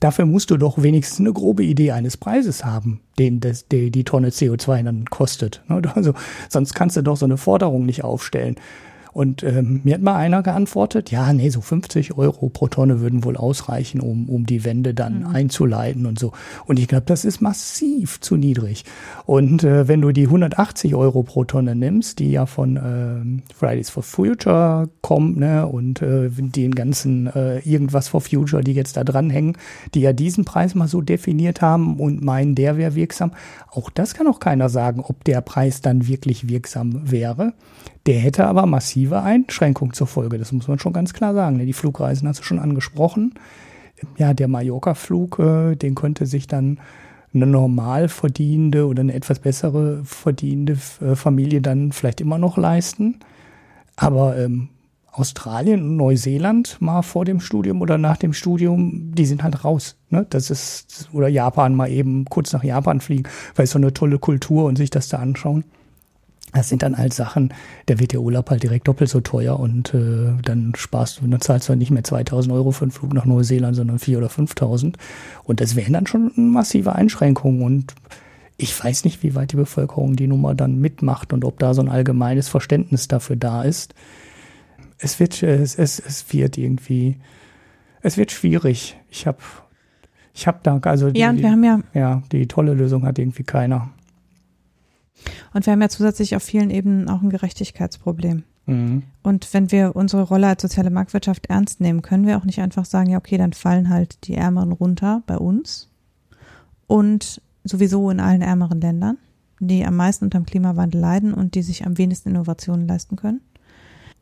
Dafür musst du doch wenigstens eine grobe Idee eines Preises haben, den das, die, die Tonne CO2 dann kostet. Ne? Also, sonst kannst du doch so eine Forderung nicht aufstellen. Und ähm, mir hat mal einer geantwortet, ja, nee, so 50 Euro pro Tonne würden wohl ausreichen, um, um die Wende dann mhm. einzuleiten und so. Und ich glaube, das ist massiv zu niedrig. Und äh, wenn du die 180 Euro pro Tonne nimmst, die ja von äh, Fridays for Future kommen, ne, und äh, den ganzen äh, irgendwas for Future, die jetzt da dranhängen, die ja diesen Preis mal so definiert haben und meinen, der wäre wirksam, auch das kann auch keiner sagen, ob der Preis dann wirklich wirksam wäre. Der hätte aber massive Einschränkungen zur Folge. Das muss man schon ganz klar sagen. Die Flugreisen hast du schon angesprochen. Ja, der Mallorca-Flug, äh, den könnte sich dann eine normal verdienende oder eine etwas bessere verdienende äh, Familie dann vielleicht immer noch leisten. Aber ähm, Australien und Neuseeland mal vor dem Studium oder nach dem Studium, die sind halt raus. Ne? Das ist, oder Japan mal eben kurz nach Japan fliegen, weil es so eine tolle Kultur und sich das da anschauen. Das sind dann halt Sachen, da wird der Urlaub halt direkt doppelt so teuer und äh, dann sparst du, dann zahlst du halt nicht mehr 2000 Euro für einen Flug nach Neuseeland, sondern 4 oder 5000. Und das wären dann schon massive Einschränkungen und ich weiß nicht, wie weit die Bevölkerung die Nummer dann mitmacht und ob da so ein allgemeines Verständnis dafür da ist. Es wird, es, es, es wird irgendwie, es wird schwierig. Ich habe, ich habe da, also die, ja, und wir haben ja, ja, die tolle Lösung hat irgendwie keiner. Und wir haben ja zusätzlich auf vielen Ebenen auch ein Gerechtigkeitsproblem. Mhm. Und wenn wir unsere Rolle als soziale Marktwirtschaft ernst nehmen, können wir auch nicht einfach sagen, ja, okay, dann fallen halt die Ärmeren runter bei uns und sowieso in allen ärmeren Ländern, die am meisten unter dem Klimawandel leiden und die sich am wenigsten Innovationen leisten können.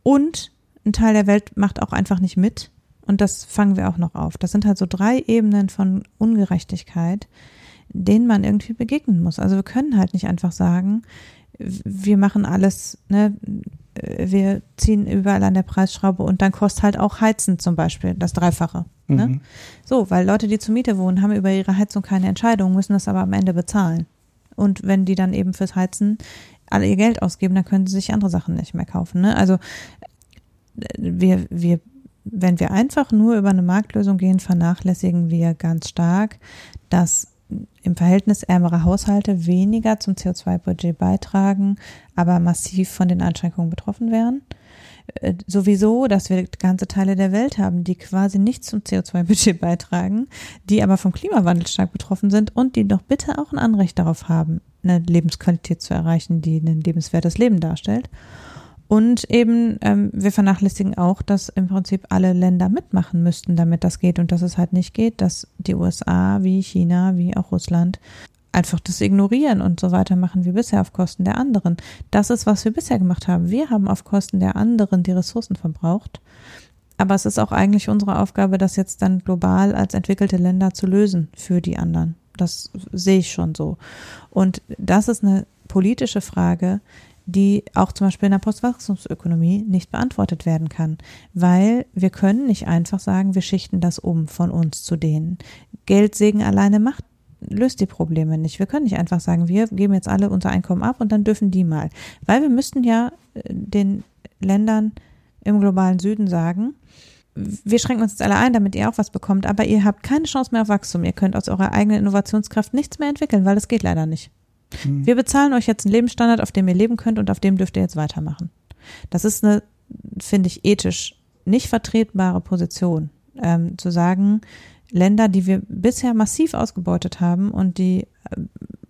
Und ein Teil der Welt macht auch einfach nicht mit. Und das fangen wir auch noch auf. Das sind halt so drei Ebenen von Ungerechtigkeit, denen man irgendwie begegnen muss. Also wir können halt nicht einfach sagen, wir machen alles, ne, wir ziehen überall an der Preisschraube und dann kostet halt auch Heizen zum Beispiel das Dreifache. Ne? Mhm. So, weil Leute, die zur Miete wohnen, haben über ihre Heizung keine Entscheidung, müssen das aber am Ende bezahlen. Und wenn die dann eben fürs Heizen alle ihr Geld ausgeben, dann können sie sich andere Sachen nicht mehr kaufen. Ne? Also wir, wir, wenn wir einfach nur über eine Marktlösung gehen, vernachlässigen wir ganz stark, dass im Verhältnis ärmere Haushalte weniger zum CO2-Budget beitragen, aber massiv von den Einschränkungen betroffen wären. Äh, sowieso, dass wir ganze Teile der Welt haben, die quasi nicht zum CO2-Budget beitragen, die aber vom Klimawandel stark betroffen sind und die doch bitte auch ein Anrecht darauf haben, eine Lebensqualität zu erreichen, die ein lebenswertes Leben darstellt. Und eben, ähm, wir vernachlässigen auch, dass im Prinzip alle Länder mitmachen müssten, damit das geht und dass es halt nicht geht, dass die USA wie China, wie auch Russland einfach das ignorieren und so weitermachen wie bisher auf Kosten der anderen. Das ist, was wir bisher gemacht haben. Wir haben auf Kosten der anderen die Ressourcen verbraucht. Aber es ist auch eigentlich unsere Aufgabe, das jetzt dann global als entwickelte Länder zu lösen für die anderen. Das sehe ich schon so. Und das ist eine politische Frage, die auch zum Beispiel in der Postwachstumsökonomie nicht beantwortet werden kann, weil wir können nicht einfach sagen, wir schichten das um von uns zu denen. Geldsegen alleine macht löst die Probleme nicht. Wir können nicht einfach sagen, wir geben jetzt alle unser Einkommen ab und dann dürfen die mal. Weil wir müssten ja äh, den Ländern im globalen Süden sagen, wir schränken uns jetzt alle ein, damit ihr auch was bekommt, aber ihr habt keine Chance mehr auf Wachstum. Ihr könnt aus eurer eigenen Innovationskraft nichts mehr entwickeln, weil das geht leider nicht. Mhm. Wir bezahlen euch jetzt einen Lebensstandard, auf dem ihr leben könnt und auf dem dürft ihr jetzt weitermachen. Das ist eine, finde ich, ethisch nicht vertretbare Position, ähm, zu sagen, Länder, die wir bisher massiv ausgebeutet haben und die, äh,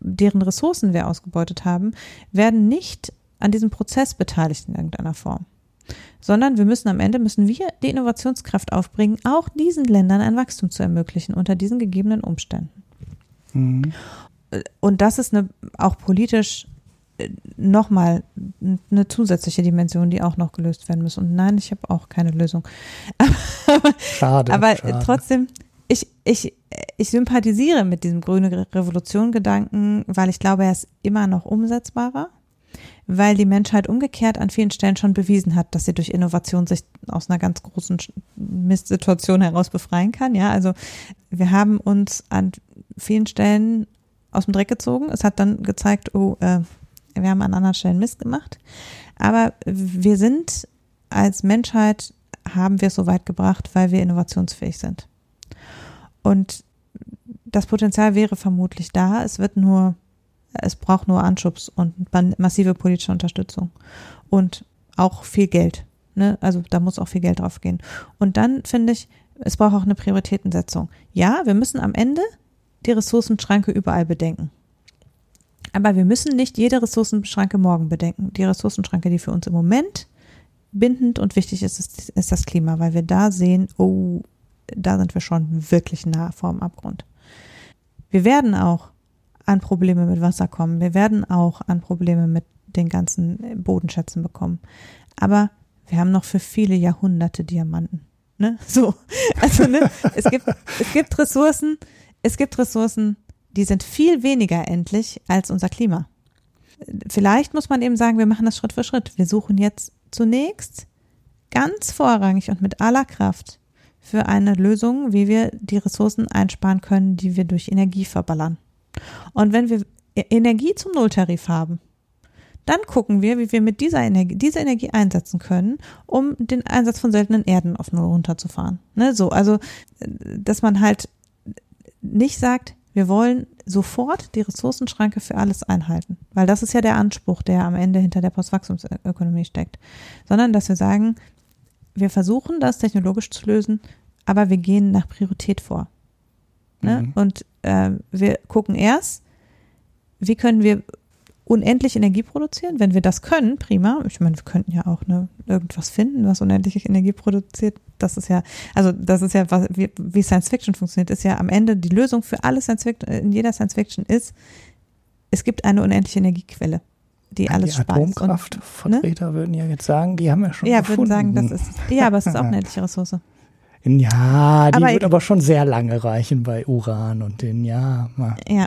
deren Ressourcen wir ausgebeutet haben, werden nicht an diesem Prozess beteiligt in irgendeiner Form. sondern wir müssen am Ende, müssen wir die Innovationskraft aufbringen, auch diesen Ländern ein Wachstum zu ermöglichen unter diesen gegebenen Umständen. Mhm. Und das ist eine, auch politisch äh, nochmal eine zusätzliche Dimension, die auch noch gelöst werden muss. Und nein, ich habe auch keine Lösung. schade. Aber schade. trotzdem, ich, ich, ich sympathisiere mit diesem grüne Revolution-Gedanken, weil ich glaube, er ist immer noch umsetzbarer weil die Menschheit umgekehrt an vielen Stellen schon bewiesen hat, dass sie durch Innovation sich aus einer ganz großen Mistsituation heraus befreien kann. Ja, also wir haben uns an vielen Stellen aus dem Dreck gezogen. Es hat dann gezeigt, oh, äh, wir haben an anderen Stellen Mist gemacht. Aber wir sind als Menschheit haben wir es so weit gebracht, weil wir innovationsfähig sind. Und das Potenzial wäre vermutlich da. Es wird nur es braucht nur Anschubs und massive politische Unterstützung und auch viel Geld. Ne? Also da muss auch viel Geld drauf gehen. Und dann finde ich, es braucht auch eine Prioritätensetzung. Ja, wir müssen am Ende die Ressourcenschranke überall bedenken. Aber wir müssen nicht jede Ressourcenschranke morgen bedenken. Die Ressourcenschranke, die für uns im Moment bindend und wichtig ist, ist, ist das Klima, weil wir da sehen, oh, da sind wir schon wirklich nah vorm Abgrund. Wir werden auch an Probleme mit Wasser kommen. Wir werden auch an Probleme mit den ganzen Bodenschätzen bekommen. Aber wir haben noch für viele Jahrhunderte Diamanten. Ne? So. Also, ne, es gibt, es gibt Ressourcen, es gibt Ressourcen, die sind viel weniger endlich als unser Klima. Vielleicht muss man eben sagen, wir machen das Schritt für Schritt. Wir suchen jetzt zunächst ganz vorrangig und mit aller Kraft für eine Lösung, wie wir die Ressourcen einsparen können, die wir durch Energie verballern. Und wenn wir Energie zum Nulltarif haben, dann gucken wir, wie wir mit dieser Energie, diese Energie einsetzen können, um den Einsatz von seltenen Erden auf Null runterzufahren. Ne, so, also, dass man halt nicht sagt, wir wollen sofort die Ressourcenschranke für alles einhalten, weil das ist ja der Anspruch, der am Ende hinter der Postwachstumsökonomie steckt, sondern dass wir sagen, wir versuchen das technologisch zu lösen, aber wir gehen nach Priorität vor. Ne? Mhm. Und äh, wir gucken erst, wie können wir unendlich Energie produzieren. Wenn wir das können, prima. Ich meine, wir könnten ja auch ne, irgendwas finden, was unendlich Energie produziert. Das ist ja, also das ist ja, was, wie, wie Science Fiction funktioniert, ist ja am Ende die Lösung für alle Science Fiction, in jeder Science Fiction ist, es gibt eine unendliche Energiequelle, die alles die Atomkraftvertreter ne? würden ja jetzt sagen, die haben ja schon Ja, gefunden. würden sagen, das ist, ja, aber es ist auch eine endliche Ressource. Ja, die aber wird aber schon sehr lange reichen bei Uran und den, ja. Ja,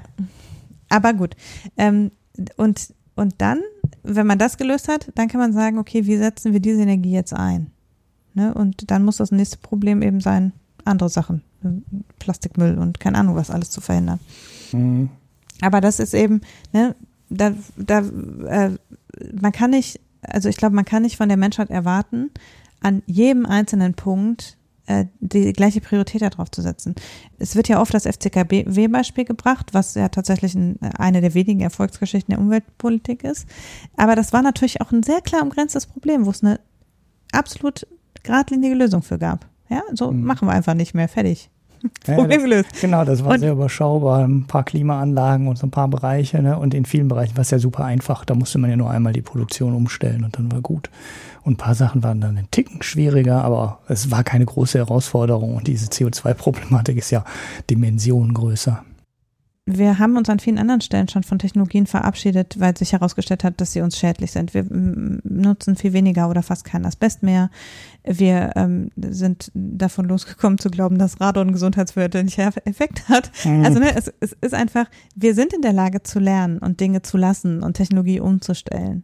aber gut. Ähm, und, und dann, wenn man das gelöst hat, dann kann man sagen, okay, wie setzen wir diese Energie jetzt ein? Ne? Und dann muss das nächste Problem eben sein, andere Sachen, Plastikmüll und keine Ahnung, was alles zu verhindern. Mhm. Aber das ist eben, ne, da, da, äh, man kann nicht, also ich glaube, man kann nicht von der Menschheit erwarten, an jedem einzelnen Punkt die gleiche Priorität darauf zu setzen. Es wird ja oft das FCKW-Beispiel gebracht, was ja tatsächlich ein, eine der wenigen Erfolgsgeschichten der Umweltpolitik ist. Aber das war natürlich auch ein sehr klar umgrenztes Problem, wo es eine absolut geradlinige Lösung für gab. Ja, so mhm. machen wir einfach nicht mehr. Fertig. Problem ja, genau, das war und, sehr überschaubar. Ein paar Klimaanlagen und so ein paar Bereiche. Ne? Und in vielen Bereichen war es ja super einfach. Da musste man ja nur einmal die Produktion umstellen und dann war gut. Und ein paar Sachen waren dann einen Ticken schwieriger, aber es war keine große Herausforderung. Und diese CO2-Problematik ist ja Dimensionen größer wir haben uns an vielen anderen Stellen schon von Technologien verabschiedet, weil sich herausgestellt hat, dass sie uns schädlich sind. Wir nutzen viel weniger oder fast kein Asbest mehr. Wir ähm, sind davon losgekommen zu glauben, dass Radon gesundheitsförderlicher Effekt hat. Mhm. Also ne, es, es ist einfach, wir sind in der Lage zu lernen und Dinge zu lassen und Technologie umzustellen.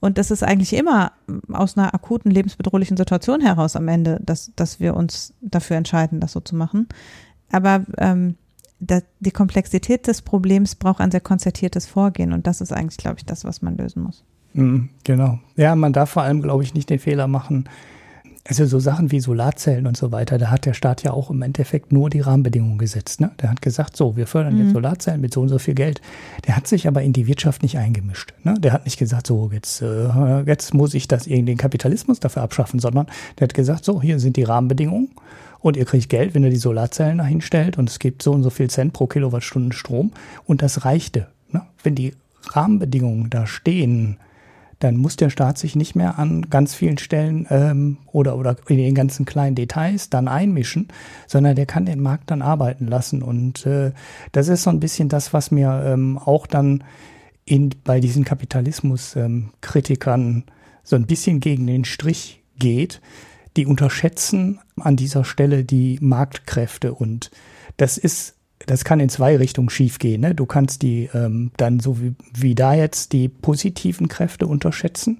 Und das ist eigentlich immer aus einer akuten lebensbedrohlichen Situation heraus am Ende, dass, dass wir uns dafür entscheiden, das so zu machen. Aber ähm, die Komplexität des Problems braucht ein sehr konzertiertes Vorgehen und das ist eigentlich, glaube ich, das, was man lösen muss. Mhm, genau. Ja, man darf vor allem, glaube ich, nicht den Fehler machen. Also so Sachen wie Solarzellen und so weiter, da hat der Staat ja auch im Endeffekt nur die Rahmenbedingungen gesetzt. Ne? Der hat gesagt, so, wir fördern jetzt mhm. Solarzellen mit so und so viel Geld. Der hat sich aber in die Wirtschaft nicht eingemischt. Ne? Der hat nicht gesagt, so, jetzt, äh, jetzt muss ich das irgendwie den Kapitalismus dafür abschaffen, sondern der hat gesagt, so, hier sind die Rahmenbedingungen und ihr kriegt Geld, wenn ihr die Solarzellen dahin stellt und es gibt so und so viel Cent pro Kilowattstunde Strom und das reichte. Ne? Wenn die Rahmenbedingungen da stehen, dann muss der Staat sich nicht mehr an ganz vielen Stellen ähm, oder, oder in den ganzen kleinen Details dann einmischen, sondern der kann den Markt dann arbeiten lassen. Und äh, das ist so ein bisschen das, was mir ähm, auch dann in, bei diesen Kapitalismus-Kritikern ähm, so ein bisschen gegen den Strich geht. Die unterschätzen an dieser Stelle die Marktkräfte und das ist das kann in zwei Richtungen schiefgehen. Ne? Du kannst die ähm, dann so wie, wie da jetzt die positiven Kräfte unterschätzen.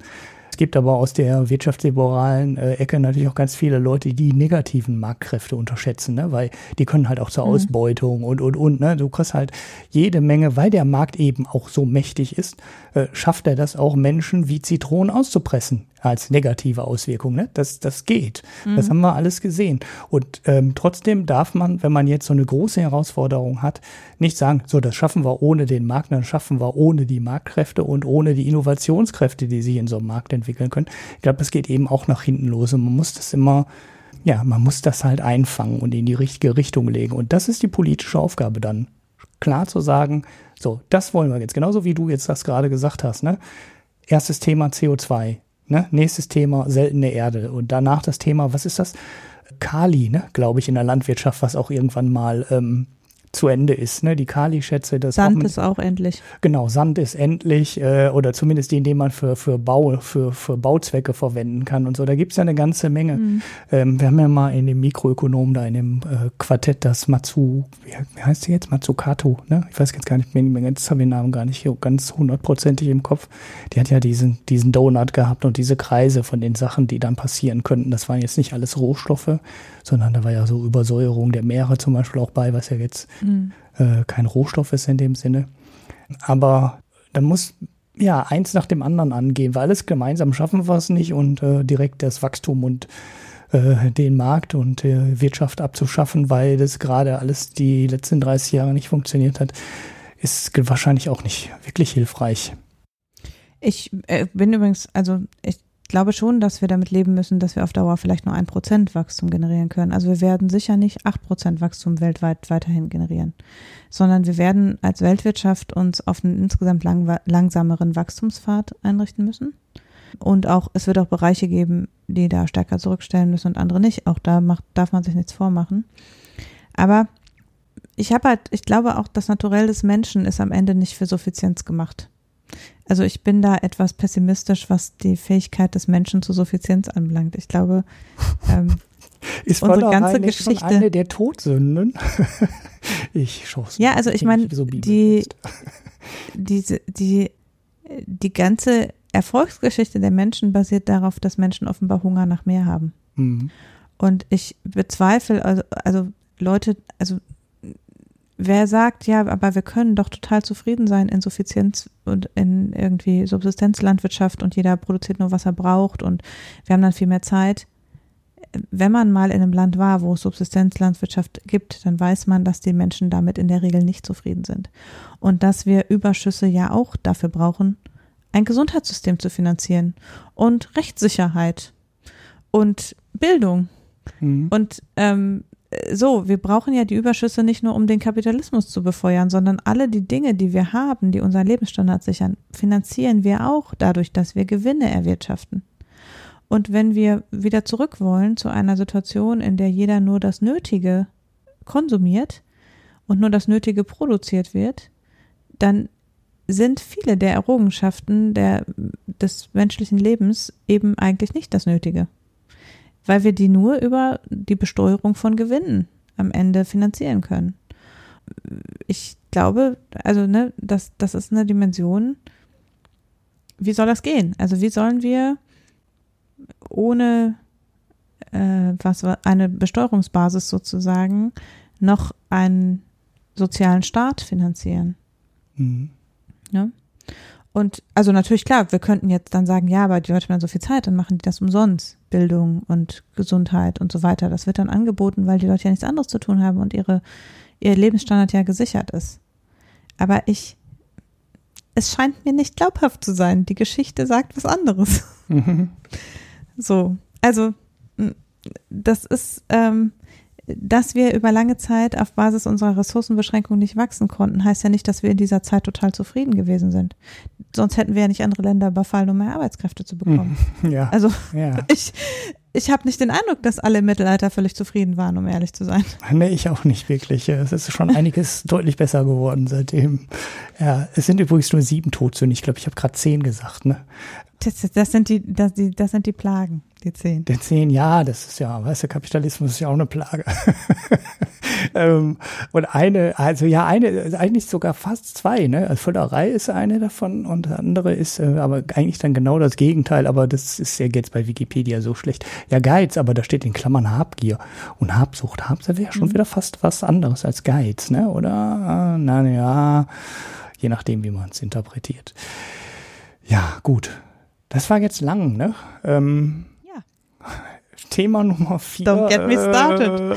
Es gibt aber aus der wirtschaftsliberalen äh, Ecke natürlich auch ganz viele Leute, die negativen Marktkräfte unterschätzen, ne? weil die können halt auch zur mhm. Ausbeutung und, und, und. Ne? Du kriegst halt jede Menge, weil der Markt eben auch so mächtig ist, äh, schafft er das auch Menschen wie Zitronen auszupressen als negative Auswirkung. Ne? Das, das geht. Mhm. Das haben wir alles gesehen. Und ähm, trotzdem darf man, wenn man jetzt so eine große Herausforderung hat, nicht sagen, so, das schaffen wir ohne den Markt, dann schaffen wir ohne die Marktkräfte und ohne die Innovationskräfte, die sich in so einem Markt entwickeln können. Ich glaube, das geht eben auch nach hinten los und man muss das immer ja, man muss das halt einfangen und in die richtige Richtung legen. Und das ist die politische Aufgabe dann. Klar zu sagen, so, das wollen wir jetzt. Genauso wie du jetzt das gerade gesagt hast, ne? Erstes Thema CO2. Ne? Nächstes Thema seltene Erde. Und danach das Thema, was ist das? Kali, ne? glaube ich, in der Landwirtschaft, was auch irgendwann mal ähm, zu Ende ist. Ne? Die Kali-Schätze, das Sand ist auch endlich. Genau, Sand ist endlich äh, oder zumindest den, den man für, für Bau, für, für Bauzwecke verwenden kann und so. Da gibt's ja eine ganze Menge. Mhm. Ähm, wir haben ja mal in dem Mikroökonom da in dem äh, Quartett das Matsu, wie, heißt die jetzt? Matsukato, ne? Ich weiß jetzt gar nicht, jetzt habe ich den Namen gar nicht ganz hundertprozentig im Kopf. Die hat ja diesen, diesen Donut gehabt und diese Kreise von den Sachen, die dann passieren könnten. Das waren jetzt nicht alles Rohstoffe, sondern da war ja so Übersäuerung der Meere zum Beispiel auch bei, was ja jetzt äh, kein Rohstoff ist in dem Sinne. Aber da muss ja eins nach dem anderen angehen, weil alles gemeinsam schaffen wir es nicht und äh, direkt das Wachstum und äh, den Markt und äh, Wirtschaft abzuschaffen, weil das gerade alles die letzten 30 Jahre nicht funktioniert hat, ist wahrscheinlich auch nicht wirklich hilfreich. Ich bin übrigens, also ich glaube schon, dass wir damit leben müssen, dass wir auf Dauer vielleicht nur ein Prozent Wachstum generieren können. Also wir werden sicher nicht acht Prozent Wachstum weltweit weiterhin generieren, sondern wir werden als Weltwirtschaft uns auf einen insgesamt lang, langsameren Wachstumspfad einrichten müssen. Und auch, es wird auch Bereiche geben, die da stärker zurückstellen müssen und andere nicht. Auch da macht, darf man sich nichts vormachen. Aber ich habe halt, ich glaube auch, das Naturell des Menschen ist am Ende nicht für Suffizienz gemacht. Also ich bin da etwas pessimistisch, was die Fähigkeit des Menschen zur Suffizienz anbelangt. Ich glaube, ähm, ist unsere ganze Geschichte schon eine der Todsünden. ich schaue Ja, also ich meine, so die diese die die ganze Erfolgsgeschichte der Menschen basiert darauf, dass Menschen offenbar Hunger nach mehr haben. Mhm. Und ich bezweifle, also, also Leute, also wer sagt, ja, aber wir können doch total zufrieden sein in Suffizienz und in irgendwie Subsistenzlandwirtschaft und jeder produziert nur, was er braucht und wir haben dann viel mehr Zeit. Wenn man mal in einem Land war, wo es Subsistenzlandwirtschaft gibt, dann weiß man, dass die Menschen damit in der Regel nicht zufrieden sind. Und dass wir Überschüsse ja auch dafür brauchen, ein Gesundheitssystem zu finanzieren und Rechtssicherheit und Bildung. Mhm. Und ähm, so, wir brauchen ja die Überschüsse nicht nur, um den Kapitalismus zu befeuern, sondern alle die Dinge, die wir haben, die unseren Lebensstandard sichern, finanzieren wir auch dadurch, dass wir Gewinne erwirtschaften. Und wenn wir wieder zurück wollen zu einer Situation, in der jeder nur das Nötige konsumiert und nur das Nötige produziert wird, dann sind viele der Errungenschaften der, des menschlichen Lebens eben eigentlich nicht das Nötige weil wir die nur über die Besteuerung von Gewinnen am Ende finanzieren können. Ich glaube, also ne, das, das ist eine Dimension. Wie soll das gehen? Also wie sollen wir ohne äh, was eine Besteuerungsbasis sozusagen noch einen sozialen Staat finanzieren? Mhm. Ja? Und also natürlich klar, wir könnten jetzt dann sagen, ja, aber die Leute haben so viel Zeit, dann machen die das umsonst. Bildung und Gesundheit und so weiter. Das wird dann angeboten, weil die Leute ja nichts anderes zu tun haben und ihre, ihr Lebensstandard ja gesichert ist. Aber ich, es scheint mir nicht glaubhaft zu sein. Die Geschichte sagt was anderes. Mhm. So, also das ist, ähm, dass wir über lange Zeit auf Basis unserer Ressourcenbeschränkung nicht wachsen konnten, heißt ja nicht, dass wir in dieser Zeit total zufrieden gewesen sind. sonst hätten wir ja nicht andere Länder überfallen, um mehr Arbeitskräfte zu bekommen. Ja. Also ja. ich, ich habe nicht den Eindruck, dass alle im Mittelalter völlig zufrieden waren, um ehrlich zu sein. Nee, ich auch nicht wirklich. Es ist schon einiges deutlich besser geworden seitdem. Ja, es sind übrigens nur sieben Todsünden. Ich glaube, ich habe gerade zehn gesagt, ne? Das, das, sind die, das, die, das sind die Plagen, die zehn. Der zehn, ja, das ist ja, weißt du, Kapitalismus ist ja auch eine Plage. ähm, und eine, also ja, eine, eigentlich sogar fast zwei, ne? Also Völlerei ist eine davon und der andere ist äh, aber eigentlich dann genau das Gegenteil, aber das ist ja jetzt bei Wikipedia so schlecht. Ja, Geiz, aber da steht in Klammern Habgier. Und Habsucht, Habsucht wäre schon mhm. wieder fast was anderes als Geiz, ne? Oder? Na ja, je nachdem, wie man es interpretiert. Ja, gut. Das war jetzt lang, ne? Ähm. Thema Nummer vier. Don't get me started.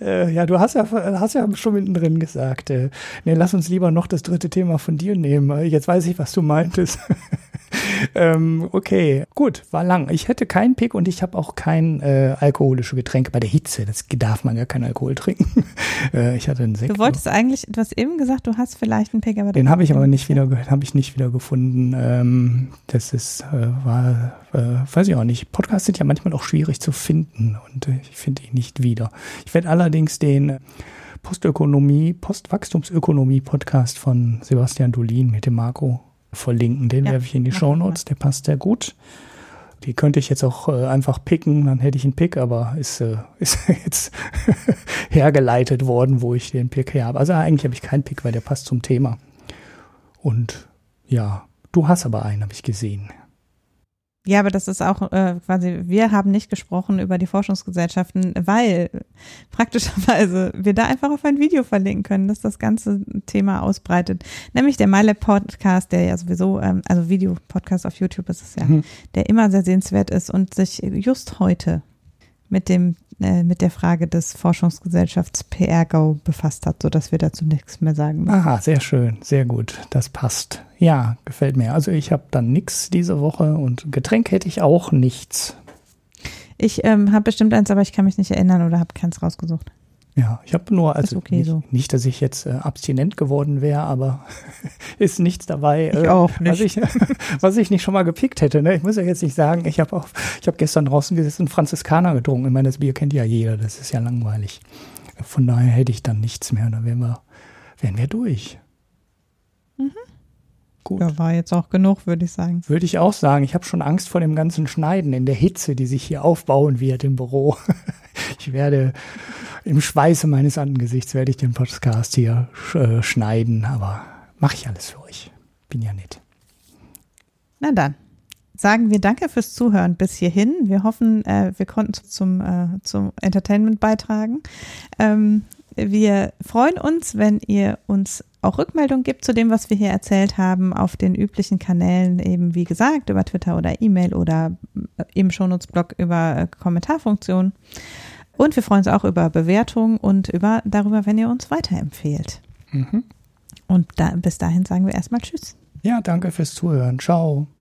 äh, ja, du hast ja, hast ja schon mittendrin gesagt, äh, nee, lass uns lieber noch das dritte Thema von dir nehmen. Jetzt weiß ich, was du meintest. ähm, okay, gut, war lang. Ich hätte keinen Pick und ich habe auch kein äh, alkoholische Getränk bei der Hitze. Das darf man ja kein Alkohol trinken. äh, ich hatte einen Sekt. Du wolltest eigentlich, du hast eben gesagt, du hast vielleicht einen Pick, aber den habe ich aber nicht wieder, habe ich nicht wieder gefunden. Ähm, das ist äh, war, äh, weiß ich auch nicht. Podcasts sind ja manchmal auch schwierig zu finden und ich finde ihn nicht wieder. Ich werde allerdings den Postökonomie, Postwachstumsökonomie-Podcast von Sebastian Dolin mit dem Marco verlinken. Den ja, werfe ich in die Show Notes, der passt sehr gut. Die könnte ich jetzt auch äh, einfach picken, dann hätte ich einen Pick, aber ist, äh, ist jetzt hergeleitet worden, wo ich den Pick her habe. Also eigentlich habe ich keinen Pick, weil der passt zum Thema. Und ja, du hast aber einen, habe ich gesehen. Ja, aber das ist auch äh, quasi, wir haben nicht gesprochen über die Forschungsgesellschaften, weil praktischerweise wir da einfach auf ein Video verlinken können, das das ganze Thema ausbreitet. Nämlich der MyLab Podcast, der ja sowieso, ähm, also Videopodcast auf YouTube ist es ja, mhm. der immer sehr sehenswert ist und sich just heute mit dem äh, mit der Frage des Forschungsgesellschafts PRGO befasst hat, sodass wir dazu nichts mehr sagen müssen. Aha, sehr schön, sehr gut, das passt. Ja, gefällt mir. Also ich habe dann nichts diese Woche und Getränk hätte ich auch nichts. Ich ähm, habe bestimmt eins, aber ich kann mich nicht erinnern oder habe keins rausgesucht. Ja, ich habe nur, also okay nicht, so. nicht, dass ich jetzt äh, abstinent geworden wäre, aber ist nichts dabei, ich äh, auch nicht. Was, ich, was ich nicht schon mal gepickt hätte. Ne? Ich muss ja jetzt nicht sagen, ich habe auch, ich habe gestern draußen gesessen und Franziskaner getrunken. Ich meine, das Bier kennt ja jeder, das ist ja langweilig. Von daher hätte ich dann nichts mehr, dann wären wir, wären wir durch. Mhm. Gut. Ja, war jetzt auch genug, würde ich sagen. Würde ich auch sagen. Ich habe schon Angst vor dem ganzen Schneiden in der Hitze, die sich hier aufbauen wird im Büro. Ich werde im Schweiße meines Angesichts werde ich den Podcast hier äh, schneiden, aber mache ich alles für euch. Bin ja nett. Na dann sagen wir danke fürs Zuhören bis hierhin. Wir hoffen, äh, wir konnten zum, äh, zum Entertainment beitragen. Ähm, wir freuen uns, wenn ihr uns auch Rückmeldung gibt zu dem, was wir hier erzählt haben, auf den üblichen Kanälen, eben wie gesagt, über Twitter oder E-Mail oder äh, im Shownotes-Blog über äh, Kommentarfunktionen. Und wir freuen uns auch über Bewertungen und über darüber, wenn ihr uns weiterempfehlt. Mhm. Und da, bis dahin sagen wir erstmal Tschüss. Ja, danke fürs Zuhören. Ciao.